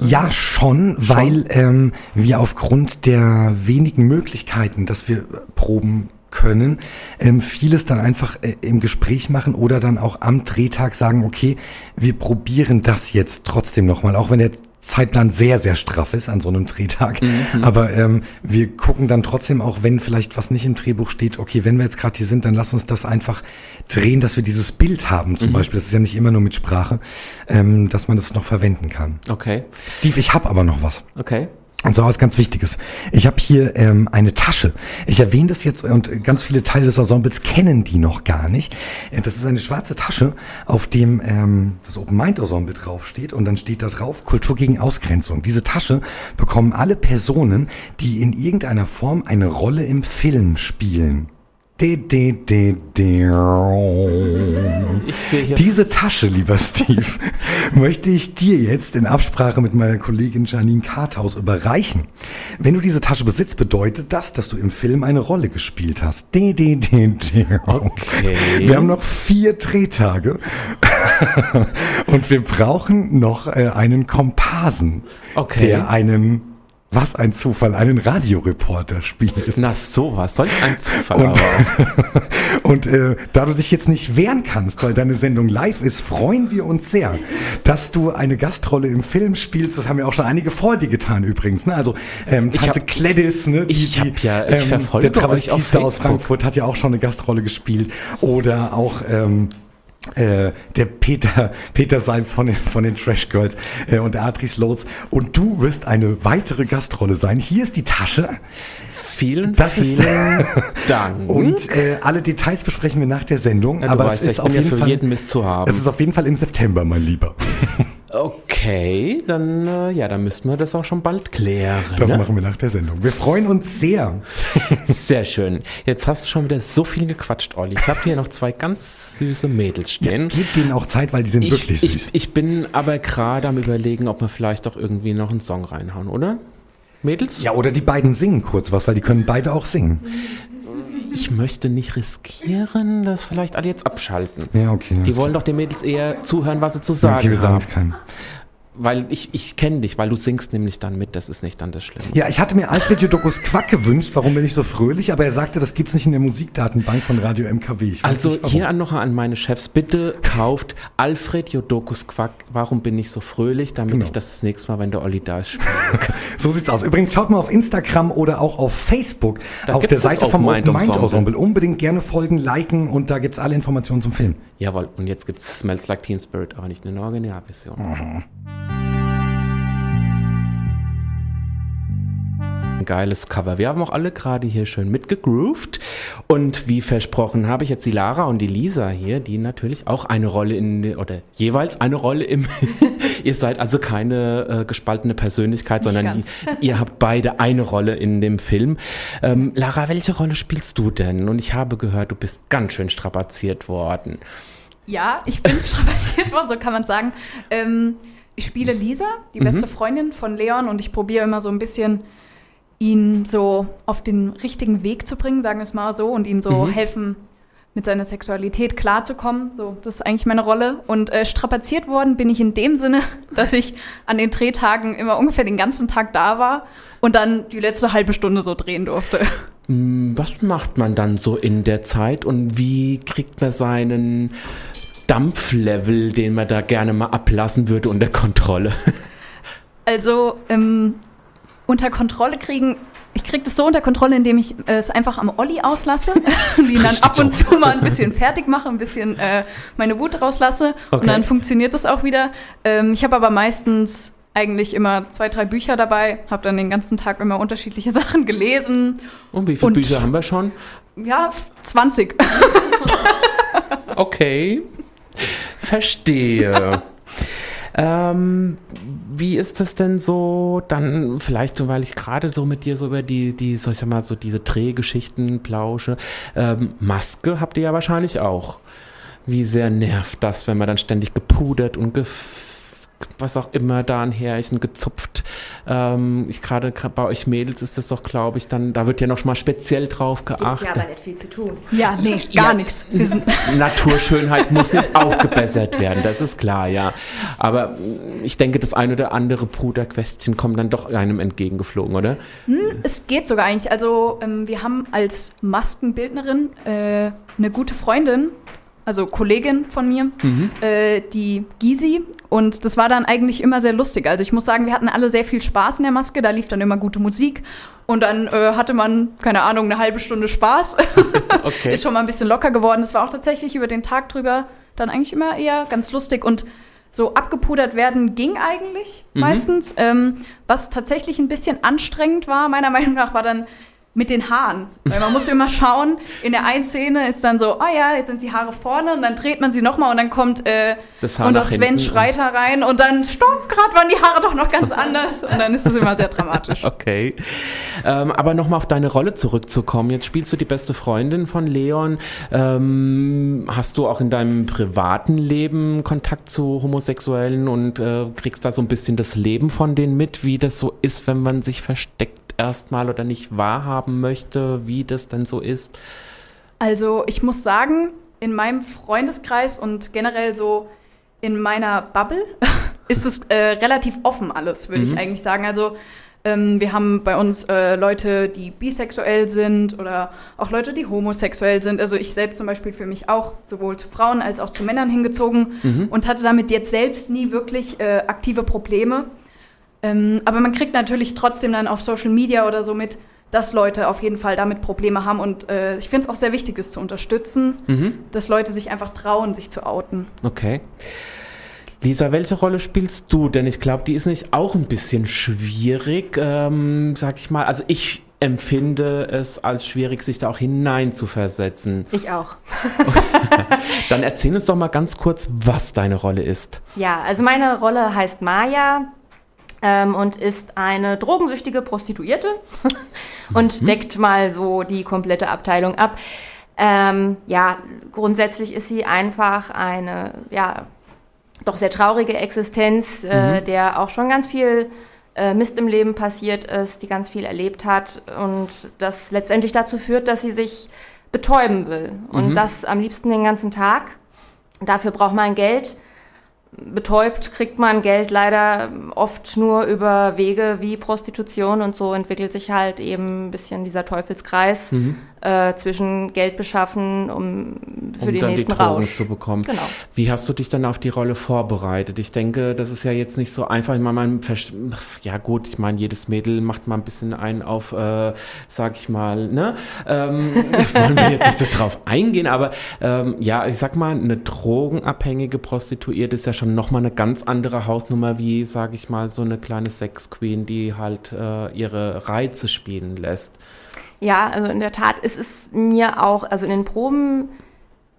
ja, schon, schon? weil ähm, wir aufgrund der wenigen Möglichkeiten, dass wir proben können, ähm, vieles dann einfach äh, im Gespräch machen oder dann auch am Drehtag sagen, okay, wir probieren das jetzt trotzdem nochmal, auch wenn der Zeitplan sehr, sehr straff ist an so einem Drehtag. Mhm. Aber ähm, wir gucken dann trotzdem auch, wenn vielleicht was nicht im Drehbuch steht, okay, wenn wir jetzt gerade hier sind, dann lass uns das einfach drehen, dass wir dieses Bild haben zum mhm. Beispiel. Das ist ja nicht immer nur mit Sprache, ähm, dass man das noch verwenden kann. Okay. Steve, ich habe aber noch was. Okay. Und so was ganz Wichtiges. Ich habe hier ähm, eine Tasche. Ich erwähne das jetzt und ganz viele Teile des Ensembles kennen die noch gar nicht. Äh, das ist eine schwarze Tasche, auf dem ähm, das Open Mind Ensemble draufsteht und dann steht da drauf Kultur gegen Ausgrenzung. Diese Tasche bekommen alle Personen, die in irgendeiner Form eine Rolle im Film spielen. Diese Tasche, lieber Steve, möchte ich dir jetzt in Absprache mit meiner Kollegin Janine Karthaus überreichen. Wenn du diese Tasche besitzt, bedeutet das, dass du im Film eine Rolle gespielt hast. Okay. Wir haben noch vier Drehtage und wir brauchen noch äh, einen Komparsen, okay. der einen was ein Zufall, einen Radioreporter spielt. Na sowas, solch ein Zufall. Und, und äh, da du dich jetzt nicht wehren kannst, weil deine Sendung live ist, freuen wir uns sehr, dass du eine Gastrolle im Film spielst. Das haben ja auch schon einige vor dir getan übrigens. Ne? Also ähm, Tante hab, Kleddis, ne? die, ich hab ja, ich ähm, der Travestiste aus Frankfurt hat ja auch schon eine Gastrolle gespielt. Oder auch ähm, äh, der Peter, Peter Seim von den, von den Trash Girls äh, und der Adris Loads. Und du wirst eine weitere Gastrolle sein. Hier ist die Tasche. Vielen, das vielen ist, Dank. Und äh, alle Details besprechen wir nach der Sendung. Ja, aber es ist auf jeden Fall, jeden Mist zu haben. Es ist auf jeden Fall im September, mein Lieber. Okay, dann äh, ja, dann müssten wir das auch schon bald klären. Das ne? machen wir nach der Sendung. Wir freuen uns sehr. Sehr schön. Jetzt hast du schon wieder so viel gequatscht, Olli. Ich habe hier noch zwei ganz süße Mädels stehen. Ja, gib denen auch Zeit, weil die sind ich, wirklich süß. Ich, ich bin aber gerade am überlegen, ob wir vielleicht doch irgendwie noch einen Song reinhauen, oder? Mädels? Ja, oder die beiden singen kurz was, weil die können beide auch singen ich möchte nicht riskieren, dass vielleicht alle jetzt abschalten. Ja, okay. Die wollen doch den Mädels eher zuhören, was sie zu sagen okay, wir haben. Sagen weil ich, ich kenne dich, weil du singst nämlich dann mit, das ist nicht dann das Schlimme. Ja, ich hatte mir Alfred Jodokus Quack gewünscht, warum bin ich so fröhlich, aber er sagte, das gibt's nicht in der Musikdatenbank von Radio MKW. also nicht, hier noch an meine Chefs, bitte kauft Alfred Jodokus Quack, warum bin ich so fröhlich, damit genau. ich das das nächste Mal, wenn der Olli da ist, spiele. so sieht's aus. Übrigens schaut mal auf Instagram oder auch auf Facebook da auf der Seite vom Mind, Mind Ensemble. Unbedingt gerne folgen, liken und da gibt's alle Informationen zum Film. Jawohl, und jetzt gibt's Smells Like Teen Spirit, aber nicht eine Originalversion. Mhm. Geiles Cover. Wir haben auch alle gerade hier schön mitgegroovt. Und wie versprochen habe ich jetzt die Lara und die Lisa hier, die natürlich auch eine Rolle in, oder jeweils eine Rolle im, ihr seid also keine äh, gespaltene Persönlichkeit, Nicht sondern die, ihr habt beide eine Rolle in dem Film. Ähm, Lara, welche Rolle spielst du denn? Und ich habe gehört, du bist ganz schön strapaziert worden. Ja, ich bin strapaziert worden, so kann man sagen. Ähm, ich spiele Lisa, die beste mhm. Freundin von Leon, und ich probiere immer so ein bisschen ihn so auf den richtigen Weg zu bringen, sagen wir es mal so, und ihm so mhm. helfen, mit seiner Sexualität klarzukommen. So, das ist eigentlich meine Rolle. Und äh, strapaziert worden bin ich in dem Sinne, dass ich an den Drehtagen immer ungefähr den ganzen Tag da war und dann die letzte halbe Stunde so drehen durfte. Hm, was macht man dann so in der Zeit und wie kriegt man seinen Dampflevel, den man da gerne mal ablassen würde, unter Kontrolle? Also, ähm, unter Kontrolle kriegen Ich kriege das so unter Kontrolle, indem ich äh, es einfach am Olli auslasse, die dann ab und zu mal ein bisschen fertig mache, ein bisschen äh, meine Wut rauslasse okay. und dann funktioniert das auch wieder. Ähm, ich habe aber meistens eigentlich immer zwei, drei Bücher dabei, habe dann den ganzen Tag immer unterschiedliche Sachen gelesen. Und wie viele und, Bücher haben wir schon? Ja, 20. okay, verstehe. Ähm, wie ist das denn so, dann vielleicht, weil ich gerade so mit dir so über die, die, so ich mal, so diese Drehgeschichten plausche. Ähm, Maske habt ihr ja wahrscheinlich auch. Wie sehr nervt das, wenn man dann ständig gepudert und gef was auch immer da ein Härchen gezupft. Ähm, ich gerade bei euch Mädels ist das doch, glaube ich, dann, da wird ja noch mal speziell drauf geachtet. Gibt's ja aber nicht viel zu tun. Ja, nee, gar ja, nichts. Naturschönheit muss nicht aufgebessert werden, das ist klar, ja. Aber ich denke, das ein oder andere Puderquestchen kommt dann doch einem entgegengeflogen, oder? Hm, es geht sogar eigentlich. Also ähm, wir haben als Maskenbildnerin äh, eine gute Freundin, also Kollegin von mir, mhm. äh, die Gysi. Und das war dann eigentlich immer sehr lustig. Also ich muss sagen, wir hatten alle sehr viel Spaß in der Maske. Da lief dann immer gute Musik. Und dann äh, hatte man, keine Ahnung, eine halbe Stunde Spaß. okay. Ist schon mal ein bisschen locker geworden. Es war auch tatsächlich über den Tag drüber dann eigentlich immer eher ganz lustig. Und so abgepudert werden ging eigentlich mhm. meistens. Ähm, was tatsächlich ein bisschen anstrengend war, meiner Meinung nach, war dann mit den Haaren. Weil man muss immer schauen, in der einen Szene ist dann so, oh ja, jetzt sind die Haare vorne und dann dreht man sie nochmal und dann kommt äh, das und das Sven Schreiter rein und dann stopp, gerade waren die Haare doch noch ganz anders und dann ist es immer sehr dramatisch. Okay. Ähm, aber nochmal auf deine Rolle zurückzukommen. Jetzt spielst du die beste Freundin von Leon. Ähm, hast du auch in deinem privaten Leben Kontakt zu Homosexuellen und äh, kriegst da so ein bisschen das Leben von denen mit, wie das so ist, wenn man sich versteckt? Erstmal oder nicht wahrhaben möchte, wie das denn so ist? Also ich muss sagen, in meinem Freundeskreis und generell so in meiner Bubble ist es äh, relativ offen alles, würde mhm. ich eigentlich sagen. Also ähm, wir haben bei uns äh, Leute, die bisexuell sind oder auch Leute, die homosexuell sind. Also ich selbst zum Beispiel für mich auch sowohl zu Frauen als auch zu Männern hingezogen mhm. und hatte damit jetzt selbst nie wirklich äh, aktive Probleme. Ähm, aber man kriegt natürlich trotzdem dann auf Social Media oder so mit, dass Leute auf jeden Fall damit Probleme haben. Und äh, ich finde es auch sehr wichtig, es zu unterstützen, mhm. dass Leute sich einfach trauen, sich zu outen. Okay. Lisa, welche Rolle spielst du? Denn ich glaube, die ist nicht auch ein bisschen schwierig, ähm, sag ich mal. Also ich empfinde es als schwierig, sich da auch hinein zu versetzen. Ich auch. Dann erzähl uns doch mal ganz kurz, was deine Rolle ist. Ja, also meine Rolle heißt Maya ähm, und ist eine drogensüchtige Prostituierte und mhm. deckt mal so die komplette Abteilung ab. Ähm, ja, grundsätzlich ist sie einfach eine, ja, doch sehr traurige Existenz, äh, mhm. der auch schon ganz viel äh, Mist im Leben passiert ist, die ganz viel erlebt hat und das letztendlich dazu führt, dass sie sich betäuben will und mhm. das am liebsten den ganzen Tag. Dafür braucht man Geld betäubt kriegt man Geld leider oft nur über Wege wie Prostitution und so entwickelt sich halt eben ein bisschen dieser Teufelskreis mhm. Äh, zwischen Geld beschaffen, um für um den nächsten die Rausch zu bekommen. Genau. Wie hast du dich dann auf die Rolle vorbereitet? Ich denke, das ist ja jetzt nicht so einfach. Ich meine, man, ja gut, ich meine, jedes Mädel macht mal ein bisschen ein auf, äh, sag ich mal, ne? Ähm, wollen wir jetzt nicht so drauf eingehen, aber ähm, ja, ich sag mal, eine drogenabhängige Prostituierte ist ja schon nochmal eine ganz andere Hausnummer wie, sage ich mal, so eine kleine Sex-Queen, die halt äh, ihre Reize spielen lässt. Ja, also in der Tat ist es mir auch, also in den Proben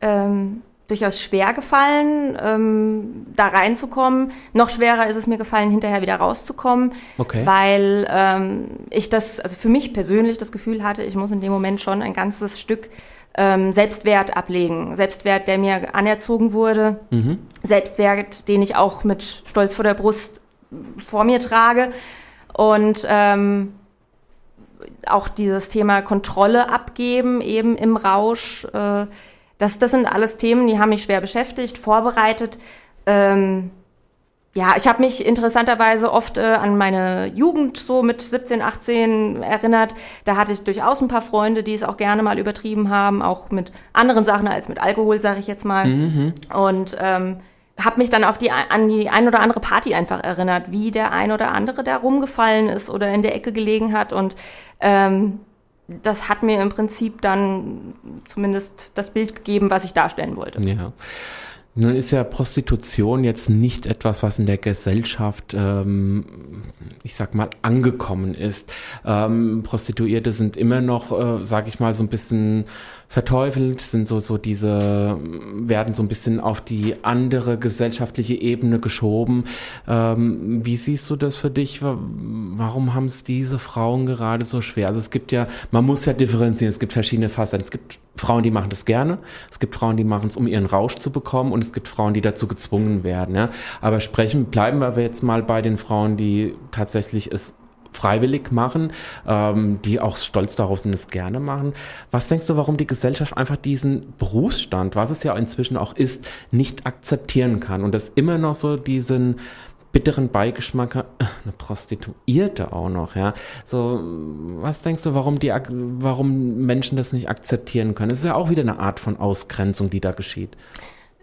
ähm, durchaus schwer gefallen, ähm, da reinzukommen. Noch schwerer ist es mir gefallen, hinterher wieder rauszukommen, okay. weil ähm, ich das, also für mich persönlich das Gefühl hatte, ich muss in dem Moment schon ein ganzes Stück ähm, Selbstwert ablegen. Selbstwert, der mir anerzogen wurde. Mhm. Selbstwert, den ich auch mit Stolz vor der Brust vor mir trage. Und ähm, auch dieses Thema Kontrolle abgeben, eben im Rausch. Äh, das, das sind alles Themen, die haben mich schwer beschäftigt, vorbereitet. Ähm, ja, ich habe mich interessanterweise oft äh, an meine Jugend so mit 17, 18 erinnert. Da hatte ich durchaus ein paar Freunde, die es auch gerne mal übertrieben haben, auch mit anderen Sachen als mit Alkohol, sage ich jetzt mal. Mhm. Und ähm, habe mich dann auf die, an die ein oder andere Party einfach erinnert, wie der ein oder andere da rumgefallen ist oder in der Ecke gelegen hat. Und ähm, das hat mir im Prinzip dann zumindest das Bild gegeben, was ich darstellen wollte. Ja. Nun ist ja Prostitution jetzt nicht etwas, was in der Gesellschaft, ähm, ich sag mal, angekommen ist. Ähm, Prostituierte sind immer noch, äh, sag ich mal, so ein bisschen verteufelt, sind so, so diese, werden so ein bisschen auf die andere gesellschaftliche Ebene geschoben. Ähm, wie siehst du das für dich? Warum haben es diese Frauen gerade so schwer? Also es gibt ja, man muss ja differenzieren, es gibt verschiedene Facetten. Es gibt Frauen, die machen das gerne, es gibt Frauen, die machen es, um ihren Rausch zu bekommen und es gibt Frauen, die dazu gezwungen werden. Ja? Aber sprechen, bleiben wir jetzt mal bei den Frauen, die tatsächlich es freiwillig machen, ähm, die auch stolz darauf sind, es gerne machen. Was denkst du, warum die Gesellschaft einfach diesen Berufsstand, was es ja inzwischen auch ist, nicht akzeptieren kann und das immer noch so diesen bitteren Beigeschmack hat, äh, eine Prostituierte auch noch, ja. So, was denkst du, warum die, warum Menschen das nicht akzeptieren können? Es ist ja auch wieder eine Art von Ausgrenzung, die da geschieht.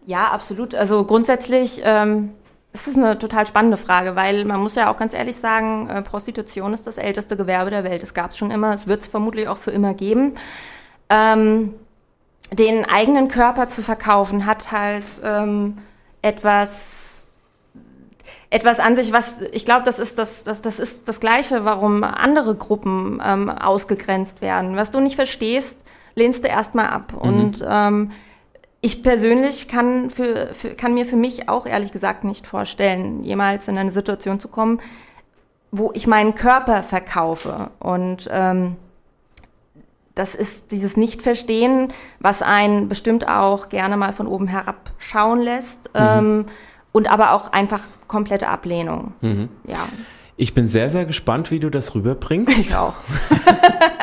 Ja, absolut. Also grundsätzlich ähm, es ist eine total spannende Frage, weil man muss ja auch ganz ehrlich sagen, äh, Prostitution ist das älteste Gewerbe der Welt. Es gab es schon immer, es wird es vermutlich auch für immer geben. Ähm, den eigenen Körper zu verkaufen hat halt ähm, etwas etwas an sich, was ich glaube, das ist das, das, das ist das Gleiche, warum andere Gruppen ähm, ausgegrenzt werden. Was du nicht verstehst, lehnst du erstmal ab. Mhm. Und ähm, ich persönlich kann, für, für, kann mir für mich auch ehrlich gesagt nicht vorstellen, jemals in eine Situation zu kommen, wo ich meinen Körper verkaufe. Und ähm, das ist dieses Nicht-Verstehen, was einen bestimmt auch gerne mal von oben herab schauen lässt. Mhm. Ähm, und aber auch einfach komplette Ablehnung. Mhm. Ja. Ich bin sehr, sehr gespannt, wie du das rüberbringst. Ich auch.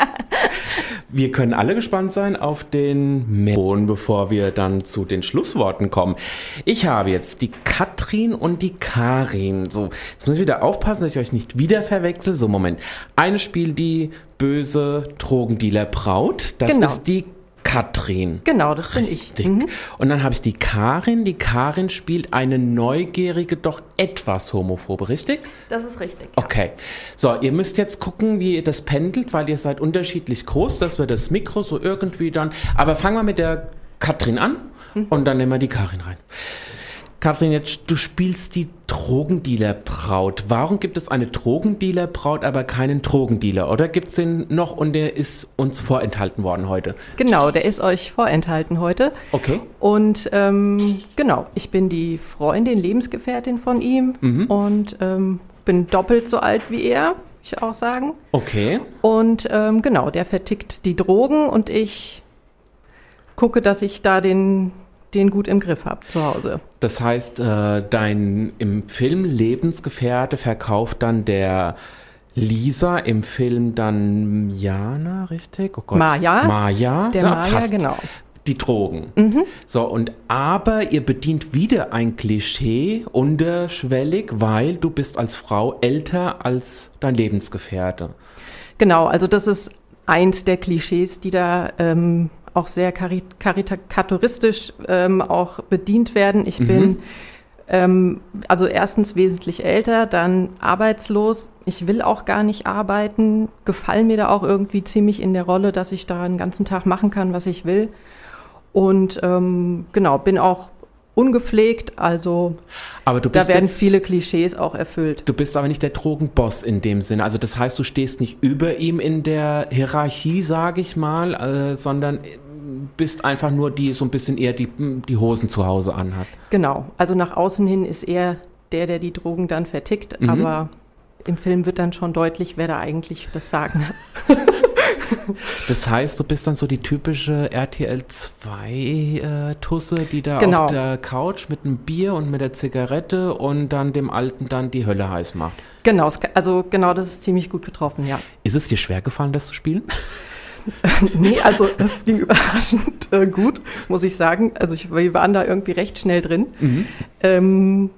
Wir können alle gespannt sein auf den Meron, bevor wir dann zu den Schlussworten kommen. Ich habe jetzt die Katrin und die Karin. So, jetzt muss ich wieder aufpassen, dass ich euch nicht wieder verwechsel. So, Moment. Eine spielt die böse Drogendealer Braut. Das genau. ist die Katrin. Genau, das bin ich. Mhm. Und dann habe ich die Karin. Die Karin spielt eine neugierige, doch etwas homophobe, richtig? Das ist richtig. Ja. Okay. So, ihr müsst jetzt gucken, wie ihr das pendelt, weil ihr seid unterschiedlich groß, dass wir das Mikro so irgendwie dann. Aber fangen wir mit der Katrin an mhm. und dann nehmen wir die Karin rein. Kathrin, jetzt du spielst die Drogendealer-Braut. Warum gibt es eine Drogendealer-Braut, aber keinen Drogendealer? Oder gibt es den noch und der ist uns vorenthalten worden heute? Genau, der ist euch vorenthalten heute. Okay. Und ähm, genau, ich bin die Freundin, Lebensgefährtin von ihm mhm. und ähm, bin doppelt so alt wie er, ich auch sagen. Okay. Und ähm, genau, der vertickt die Drogen und ich gucke, dass ich da den den gut im Griff habt zu Hause. Das heißt, äh, dein im Film Lebensgefährte verkauft dann der Lisa im Film dann Jana, richtig? Oh Gott. Maja. Maja. Der so, Maja, fast. genau. Die Drogen. Mhm. So, und aber ihr bedient wieder ein Klischee unterschwellig, weil du bist als Frau älter als dein Lebensgefährte. Genau, also das ist eins der Klischees, die da ähm, auch sehr karikaturistisch ähm, auch bedient werden. Ich mhm. bin ähm, also erstens wesentlich älter, dann arbeitslos. Ich will auch gar nicht arbeiten, gefallen mir da auch irgendwie ziemlich in der Rolle, dass ich da einen ganzen Tag machen kann, was ich will. Und ähm, genau, bin auch ungepflegt, also da werden viele Klischees auch erfüllt. Du bist aber nicht der Drogenboss in dem Sinne. Also das heißt, du stehst nicht über ihm in der Hierarchie, sage ich mal, äh, sondern bist einfach nur die so ein bisschen eher die, die Hosen zu Hause anhat. Genau, also nach außen hin ist er der, der die Drogen dann vertickt, mhm. aber im Film wird dann schon deutlich, wer da eigentlich das Sagen hat. Das heißt, du bist dann so die typische RTL 2 Tusse, die da genau. auf der Couch mit einem Bier und mit der Zigarette und dann dem Alten dann die Hölle heiß macht. Genau, also genau, das ist ziemlich gut getroffen, ja. Ist es dir schwer gefallen, das zu spielen? nee, also das ging überraschend äh, gut, muss ich sagen. Also ich, wir waren da irgendwie recht schnell drin. Mhm. Ähm,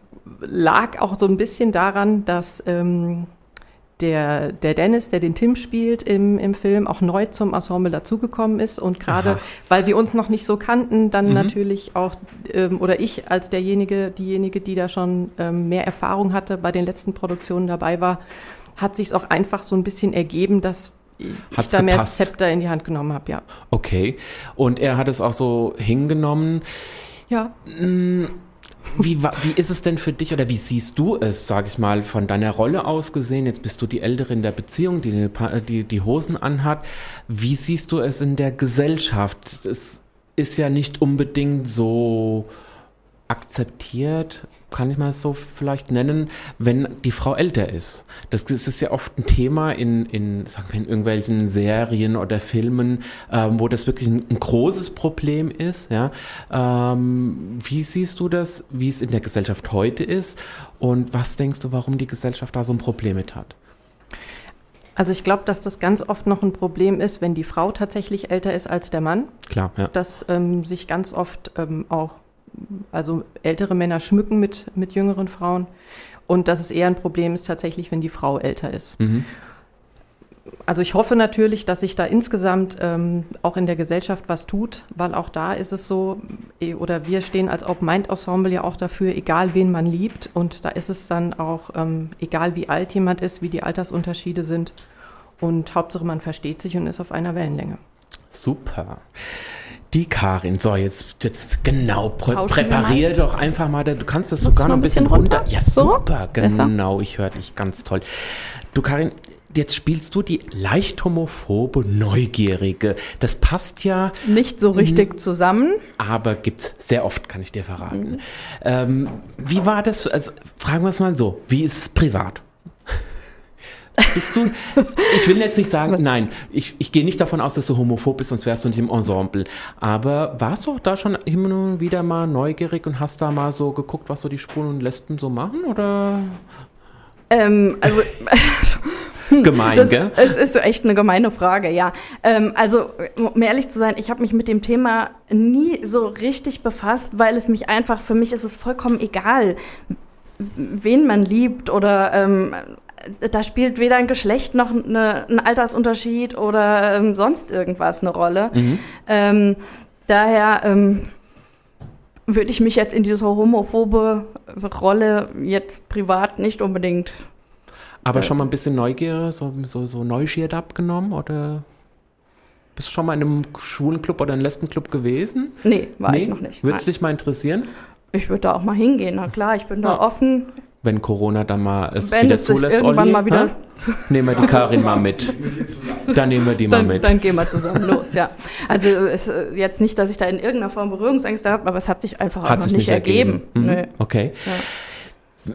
lag auch so ein bisschen daran, dass ähm, der, der Dennis, der den Tim spielt im, im Film, auch neu zum Ensemble dazugekommen ist und gerade, weil wir uns noch nicht so kannten, dann mhm. natürlich auch, ähm, oder ich als derjenige, diejenige, die da schon ähm, mehr Erfahrung hatte, bei den letzten Produktionen dabei war, hat sich auch einfach so ein bisschen ergeben, dass Hat's ich da gepasst? mehr das Zepter in die Hand genommen habe, ja. Okay. Und er hat es auch so hingenommen. Ja. Wie, wie ist es denn für dich oder wie siehst du es, sag ich mal, von deiner Rolle aus gesehen? Jetzt bist du die Ältere in der Beziehung, die die, die Hosen anhat. Wie siehst du es in der Gesellschaft? Es ist ja nicht unbedingt so akzeptiert kann ich mal so vielleicht nennen, wenn die Frau älter ist. Das, das ist ja oft ein Thema in, in, sagen wir, in irgendwelchen Serien oder Filmen, ähm, wo das wirklich ein, ein, großes Problem ist. Ja? Ähm, wie siehst du das, wie es in der Gesellschaft heute ist und was denkst du, warum die Gesellschaft da so ein Problem mit hat? Also ich glaube, dass das ganz oft noch ein Problem ist, wenn die Frau tatsächlich älter ist als der Mann. Klar, ja. Dass ähm, sich ganz oft ähm, auch also ältere Männer schmücken mit, mit jüngeren Frauen und dass es eher ein Problem ist tatsächlich, wenn die Frau älter ist. Mhm. Also ich hoffe natürlich, dass sich da insgesamt ähm, auch in der Gesellschaft was tut, weil auch da ist es so, eh, oder wir stehen als Open Mind Ensemble ja auch dafür, egal wen man liebt und da ist es dann auch, ähm, egal wie alt jemand ist, wie die Altersunterschiede sind und Hauptsache man versteht sich und ist auf einer Wellenlänge. Super. Die Karin, so jetzt, jetzt genau, prä präparier doch einfach mal, du kannst das sogar noch ein bisschen, bisschen runter. runter. Ja, super, so? genau, ich höre dich ganz toll. Du Karin, jetzt spielst du die leicht homophobe Neugierige. Das passt ja. Nicht so richtig zusammen. Aber gibt's sehr oft, kann ich dir verraten. Mhm. Ähm, wie war das? Also fragen wir es mal so: Wie ist es privat? Bist du, ich will jetzt nicht sagen, nein, ich, ich gehe nicht davon aus, dass du homophob bist, sonst wärst du nicht im Ensemble. Aber warst du auch da schon immer und wieder mal neugierig und hast da mal so geguckt, was so die Spuren und Lesben so machen? Oder? Ähm, also. Gemein, das, gell? Es ist echt eine gemeine Frage, ja. Ähm, also, um ehrlich zu sein, ich habe mich mit dem Thema nie so richtig befasst, weil es mich einfach, für mich ist es vollkommen egal, wen man liebt oder ähm, da spielt weder ein Geschlecht noch eine, ein Altersunterschied oder ähm, sonst irgendwas eine Rolle. Mhm. Ähm, daher ähm, würde ich mich jetzt in diese homophobe Rolle jetzt privat nicht unbedingt. Aber äh, schon mal ein bisschen Neugier, so, so, so Neugierde abgenommen oder? Bist du schon mal in einem schwulen Club oder einem Lesbenclub gewesen? Nee, war nee? ich noch nicht. Würde es dich mal interessieren? Ich würde da auch mal hingehen, na klar, ich bin da ah. offen wenn Corona dann mal es wenn wieder es zulässt, irgendwann Olli, mal wieder nehmen wir die Karin mal mit. Dann nehmen wir die dann, mal mit. Dann gehen wir zusammen los, ja. Also es, äh, jetzt nicht, dass ich da in irgendeiner Form Berührungsängste habe, aber es hat sich einfach hat auch noch nicht ergeben. ergeben. Mhm. Okay. Ja.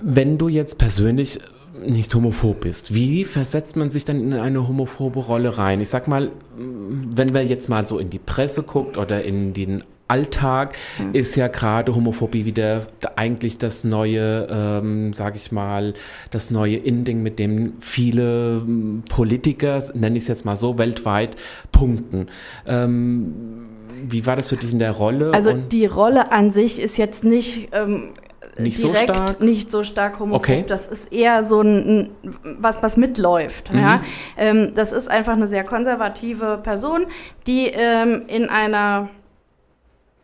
Wenn du jetzt persönlich nicht homophob bist, wie versetzt man sich dann in eine homophobe Rolle rein? Ich sag mal, wenn wir jetzt mal so in die Presse guckt oder in den Alltag mhm. ist ja gerade Homophobie wieder eigentlich das neue, ähm, sage ich mal, das neue Inding, mit dem viele ähm, Politiker, nenne ich es jetzt mal so, weltweit punkten. Ähm, wie war das für dich in der Rolle? Also die Rolle an sich ist jetzt nicht ähm, nicht direkt so stark? nicht so stark homophob. Okay. Das ist eher so ein, was, was mitläuft. Mhm. Ja? Ähm, das ist einfach eine sehr konservative Person, die ähm, in einer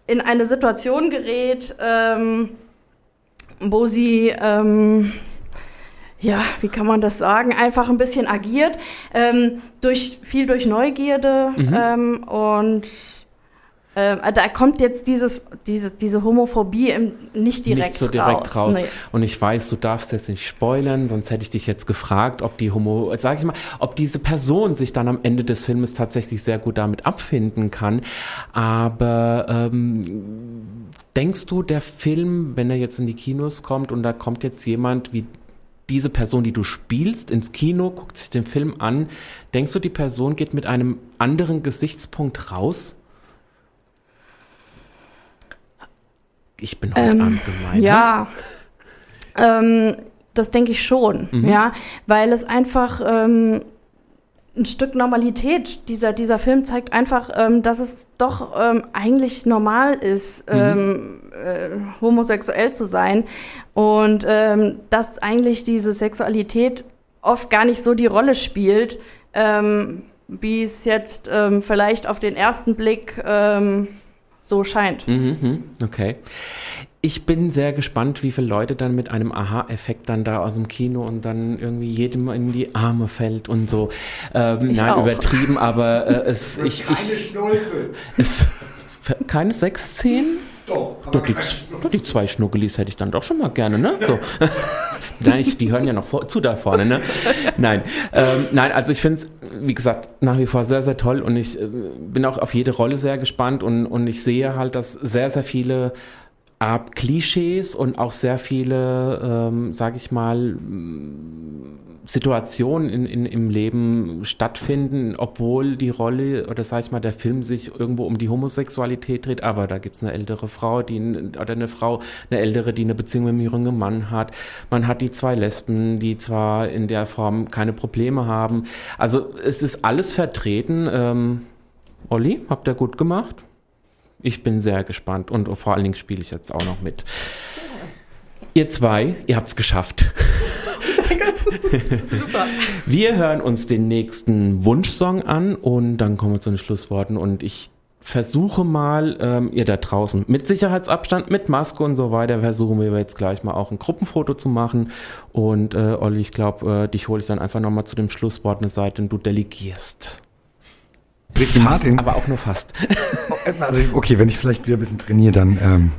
in eine Situation gerät, ähm, wo sie, ähm, ja, wie kann man das sagen, einfach ein bisschen agiert, ähm, durch, viel durch Neugierde mhm. Ähm, und äh, da kommt jetzt dieses, diese, diese Homophobie im, nicht direkt nicht so direkt raus. raus. Nee. Und ich weiß, du darfst jetzt nicht spoilern, sonst hätte ich dich jetzt gefragt, ob die Homo, sag ich mal, ob diese Person sich dann am Ende des Filmes tatsächlich sehr gut damit abfinden kann. Aber ähm, denkst du, der Film, wenn er jetzt in die Kinos kommt und da kommt jetzt jemand wie diese Person, die du spielst, ins Kino, guckt sich den Film an, denkst du, die Person geht mit einem anderen Gesichtspunkt raus? Ich bin heute ähm, Abend gemein. Ja, ähm, das denke ich schon, mhm. ja, weil es einfach ähm, ein Stück Normalität, dieser, dieser Film zeigt einfach, ähm, dass es doch ähm, eigentlich normal ist, mhm. ähm, äh, homosexuell zu sein und ähm, dass eigentlich diese Sexualität oft gar nicht so die Rolle spielt, ähm, wie es jetzt vielleicht auf den ersten Blick so scheint. Mhm, mhm. okay. Ich bin sehr gespannt, wie viele Leute dann mit einem Aha-Effekt dann da aus dem Kino und dann irgendwie jedem in die Arme fällt und so. Ähm, nein, auch. übertrieben, aber äh, es. Ich, keine ich, Schnulze. Es, keine sechs, Doch, doch die, doch, die zwei Schnuckelis hätte ich dann doch schon mal gerne, ne? So. nein, ich, die hören ja noch vor, zu da vorne, ne? Nein, ähm, nein, also ich finde es, wie gesagt, nach wie vor sehr, sehr toll und ich äh, bin auch auf jede Rolle sehr gespannt und, und ich sehe halt, dass sehr, sehr viele Art Klischees und auch sehr viele, ähm, sage ich mal, Situationen in, in, im Leben stattfinden, obwohl die Rolle oder sage ich mal, der Film sich irgendwo um die Homosexualität dreht, aber da gibt es eine ältere Frau, die oder eine Frau, eine ältere, die eine Beziehung mit einem jüngeren Mann hat. Man hat die zwei Lesben, die zwar in der Form keine Probleme haben. Also es ist alles vertreten. Ähm, Olli, habt ihr gut gemacht? Ich bin sehr gespannt und vor allen Dingen spiele ich jetzt auch noch mit. Ihr zwei, ihr habt es geschafft. Super. Wir hören uns den nächsten Wunschsong an und dann kommen wir zu den Schlussworten und ich versuche mal, ähm, ihr da draußen mit Sicherheitsabstand, mit Maske und so weiter, versuchen wir jetzt gleich mal auch ein Gruppenfoto zu machen. Und äh, Olli, ich glaube, äh, dich hole ich dann einfach nochmal zu dem Schlusswort eine Seite und du delegierst. Ricky Martin. Aber auch nur fast. Also, okay, wenn ich vielleicht wieder ein bisschen trainiere, dann. Ähm.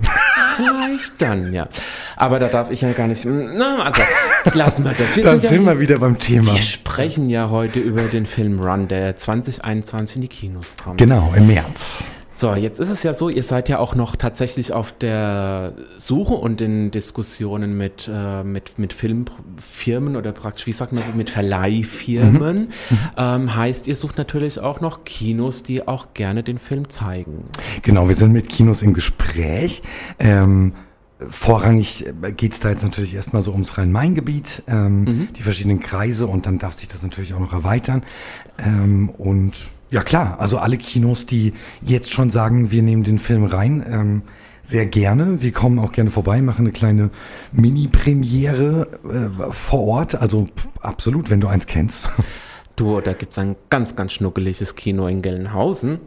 Vielleicht dann, ja. Aber da darf ich ja gar nicht. Na, also, lassen wir das. Wir da sind, sind ja, wir wieder beim Thema. Wir sprechen ja heute über den Film Run, der 2021 in die Kinos kommt. Genau, im März. So, jetzt ist es ja so, ihr seid ja auch noch tatsächlich auf der Suche und in Diskussionen mit, äh, mit, mit Filmfirmen oder praktisch, wie sagt man so, mit Verleihfirmen. Mhm. mhm. Ähm, heißt, ihr sucht natürlich auch noch Kinos, die auch gerne den Film zeigen. Genau, wir sind mit Kinos im Gespräch. Ähm, Vorrangig geht es da jetzt natürlich erstmal so ums Rhein-Main-Gebiet, ähm, mhm. die verschiedenen Kreise und dann darf sich das natürlich auch noch erweitern. Ähm, und ja klar, also alle Kinos, die jetzt schon sagen, wir nehmen den Film rein, ähm, sehr gerne. Wir kommen auch gerne vorbei, machen eine kleine Mini-Premiere äh, vor Ort. Also absolut, wenn du eins kennst. Du, da gibt's ein ganz, ganz schnuckeliges Kino in Gelnhausen.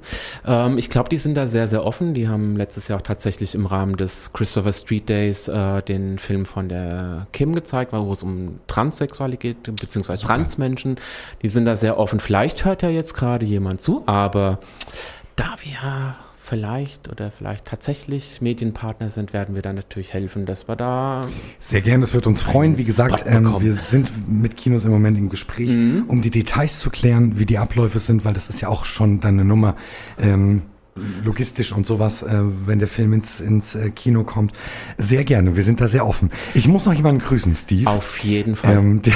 Ähm, ich glaube, die sind da sehr, sehr offen. Die haben letztes Jahr auch tatsächlich im Rahmen des Christopher Street Days äh, den Film von der Kim gezeigt, wo es um Transsexualität geht, beziehungsweise Super. Transmenschen. Die sind da sehr offen. Vielleicht hört ja jetzt gerade jemand zu, aber da wir vielleicht oder vielleicht tatsächlich Medienpartner sind, werden wir dann natürlich helfen, dass wir da. Sehr gerne, das wird uns freuen. Wie gesagt, ähm, wir sind mit Kinos im Moment im Gespräch, mhm. um die Details zu klären, wie die Abläufe sind, weil das ist ja auch schon dann eine Nummer. Ähm, logistisch und sowas, äh, wenn der Film ins, ins äh, Kino kommt. Sehr gerne, wir sind da sehr offen. Ich muss noch jemanden grüßen, Steve. Auf jeden Fall. Ähm, die,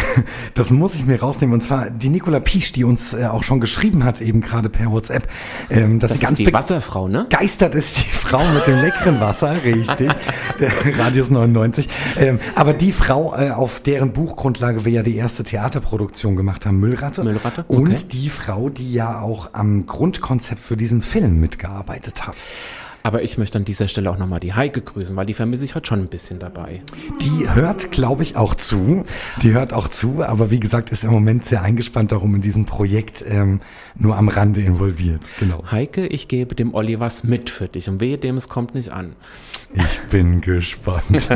das muss ich mir rausnehmen. Und zwar die Nicola Pisch, die uns äh, auch schon geschrieben hat, eben gerade per WhatsApp, ähm, dass das sie ganz die Wasserfrau, ne? Geistert ist die Frau mit dem leckeren Wasser, richtig. der Radius 99. Ähm, aber die Frau, äh, auf deren Buchgrundlage wir ja die erste Theaterproduktion gemacht haben, Müllratte. Müllratte. Okay. Und die Frau, die ja auch am Grundkonzept für diesen Film mitgearbeitet gearbeitet hat. Aber ich möchte an dieser Stelle auch nochmal die Heike grüßen, weil die vermisse ich heute schon ein bisschen dabei. Die hört, glaube ich, auch zu. Die hört auch zu, aber wie gesagt, ist im Moment sehr eingespannt darum in diesem Projekt ähm, nur am Rande involviert. Genau. Heike, ich gebe dem Olli was mit für dich und wehe dem, es kommt nicht an. Ich bin gespannt.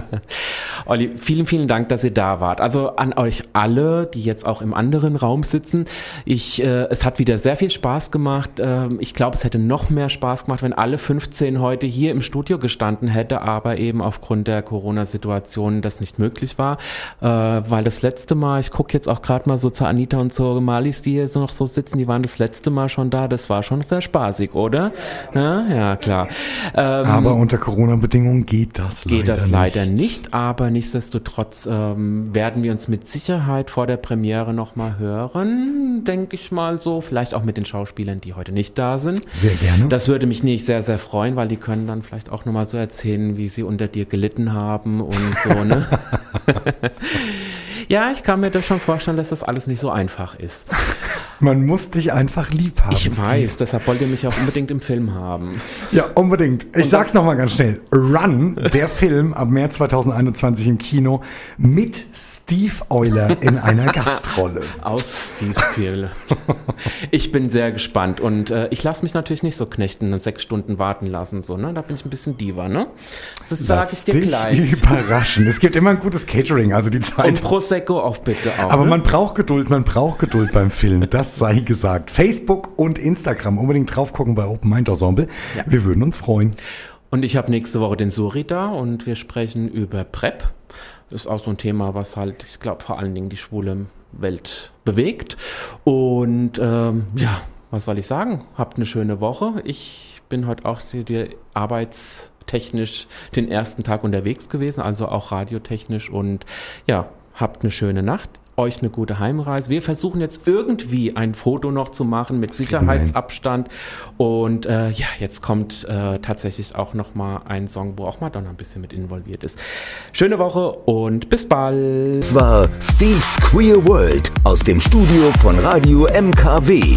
Olli, vielen, vielen Dank, dass ihr da wart. Also an euch alle, die jetzt auch im anderen Raum sitzen. Ich, äh, es hat wieder sehr viel Spaß gemacht. Äh, ich glaube, es hätte noch mehr Spaß gemacht, wenn alle 15 heute hier im Studio gestanden hätte, aber eben aufgrund der Corona-Situation das nicht möglich war. Äh, weil das letzte Mal, ich gucke jetzt auch gerade mal so zu Anita und zu Malis, die hier so noch so sitzen, die waren das letzte Mal schon da. Das war schon sehr spaßig, oder? Ja, ja klar. Ähm, aber unter Corona-Bedingungen geht das geht leider das leider nicht. nicht aber nichtsdestotrotz ähm, werden wir uns mit Sicherheit vor der Premiere nochmal hören, denke ich mal so. Vielleicht auch mit den Schauspielern, die heute nicht da sind. Sehr gerne. Das würde mich nicht sehr, sehr sehr freuen, weil die können dann vielleicht auch nochmal so erzählen, wie sie unter dir gelitten haben und so, ne? ja, ich kann mir das schon vorstellen, dass das alles nicht so einfach ist. Man muss dich einfach lieb haben. Ich Steve. weiß, deshalb wollt ihr mich auch unbedingt im Film haben. Ja, unbedingt. Ich sag's nochmal ganz schnell. Run, der Film ab März 2021 im Kino mit Steve Euler in einer Gastrolle. Aus Steve Spiel. Ich bin sehr gespannt und äh, ich lasse mich natürlich nicht so knechten und sechs Stunden warten lassen. So, ne? Da bin ich ein bisschen Diva, ne? Das sage ich dir dich gleich. überraschen. Es gibt immer ein gutes Catering, also die Zeit. Und Prosecco auch bitte auch. Aber ne? man braucht Geduld, man braucht Geduld beim Film. Das sei gesagt. Facebook und Instagram unbedingt drauf gucken bei Open Mind Ensemble. Ja. Wir würden uns freuen. Und ich habe nächste Woche den Suri da und wir sprechen über PrEP. Das ist auch so ein Thema, was halt, ich glaube, vor allen Dingen die schwule Welt bewegt. Und ähm, ja, was soll ich sagen? Habt eine schöne Woche. Ich bin heute auch die, die arbeitstechnisch den ersten Tag unterwegs gewesen, also auch radiotechnisch und ja, habt eine schöne Nacht euch eine gute Heimreise. Wir versuchen jetzt irgendwie ein Foto noch zu machen mit Sicherheitsabstand. Und äh, ja, jetzt kommt äh, tatsächlich auch noch mal ein Song, wo auch Madonna ein bisschen mit involviert ist. Schöne Woche und bis bald. Es war Steve's Queer World aus dem Studio von Radio MKW.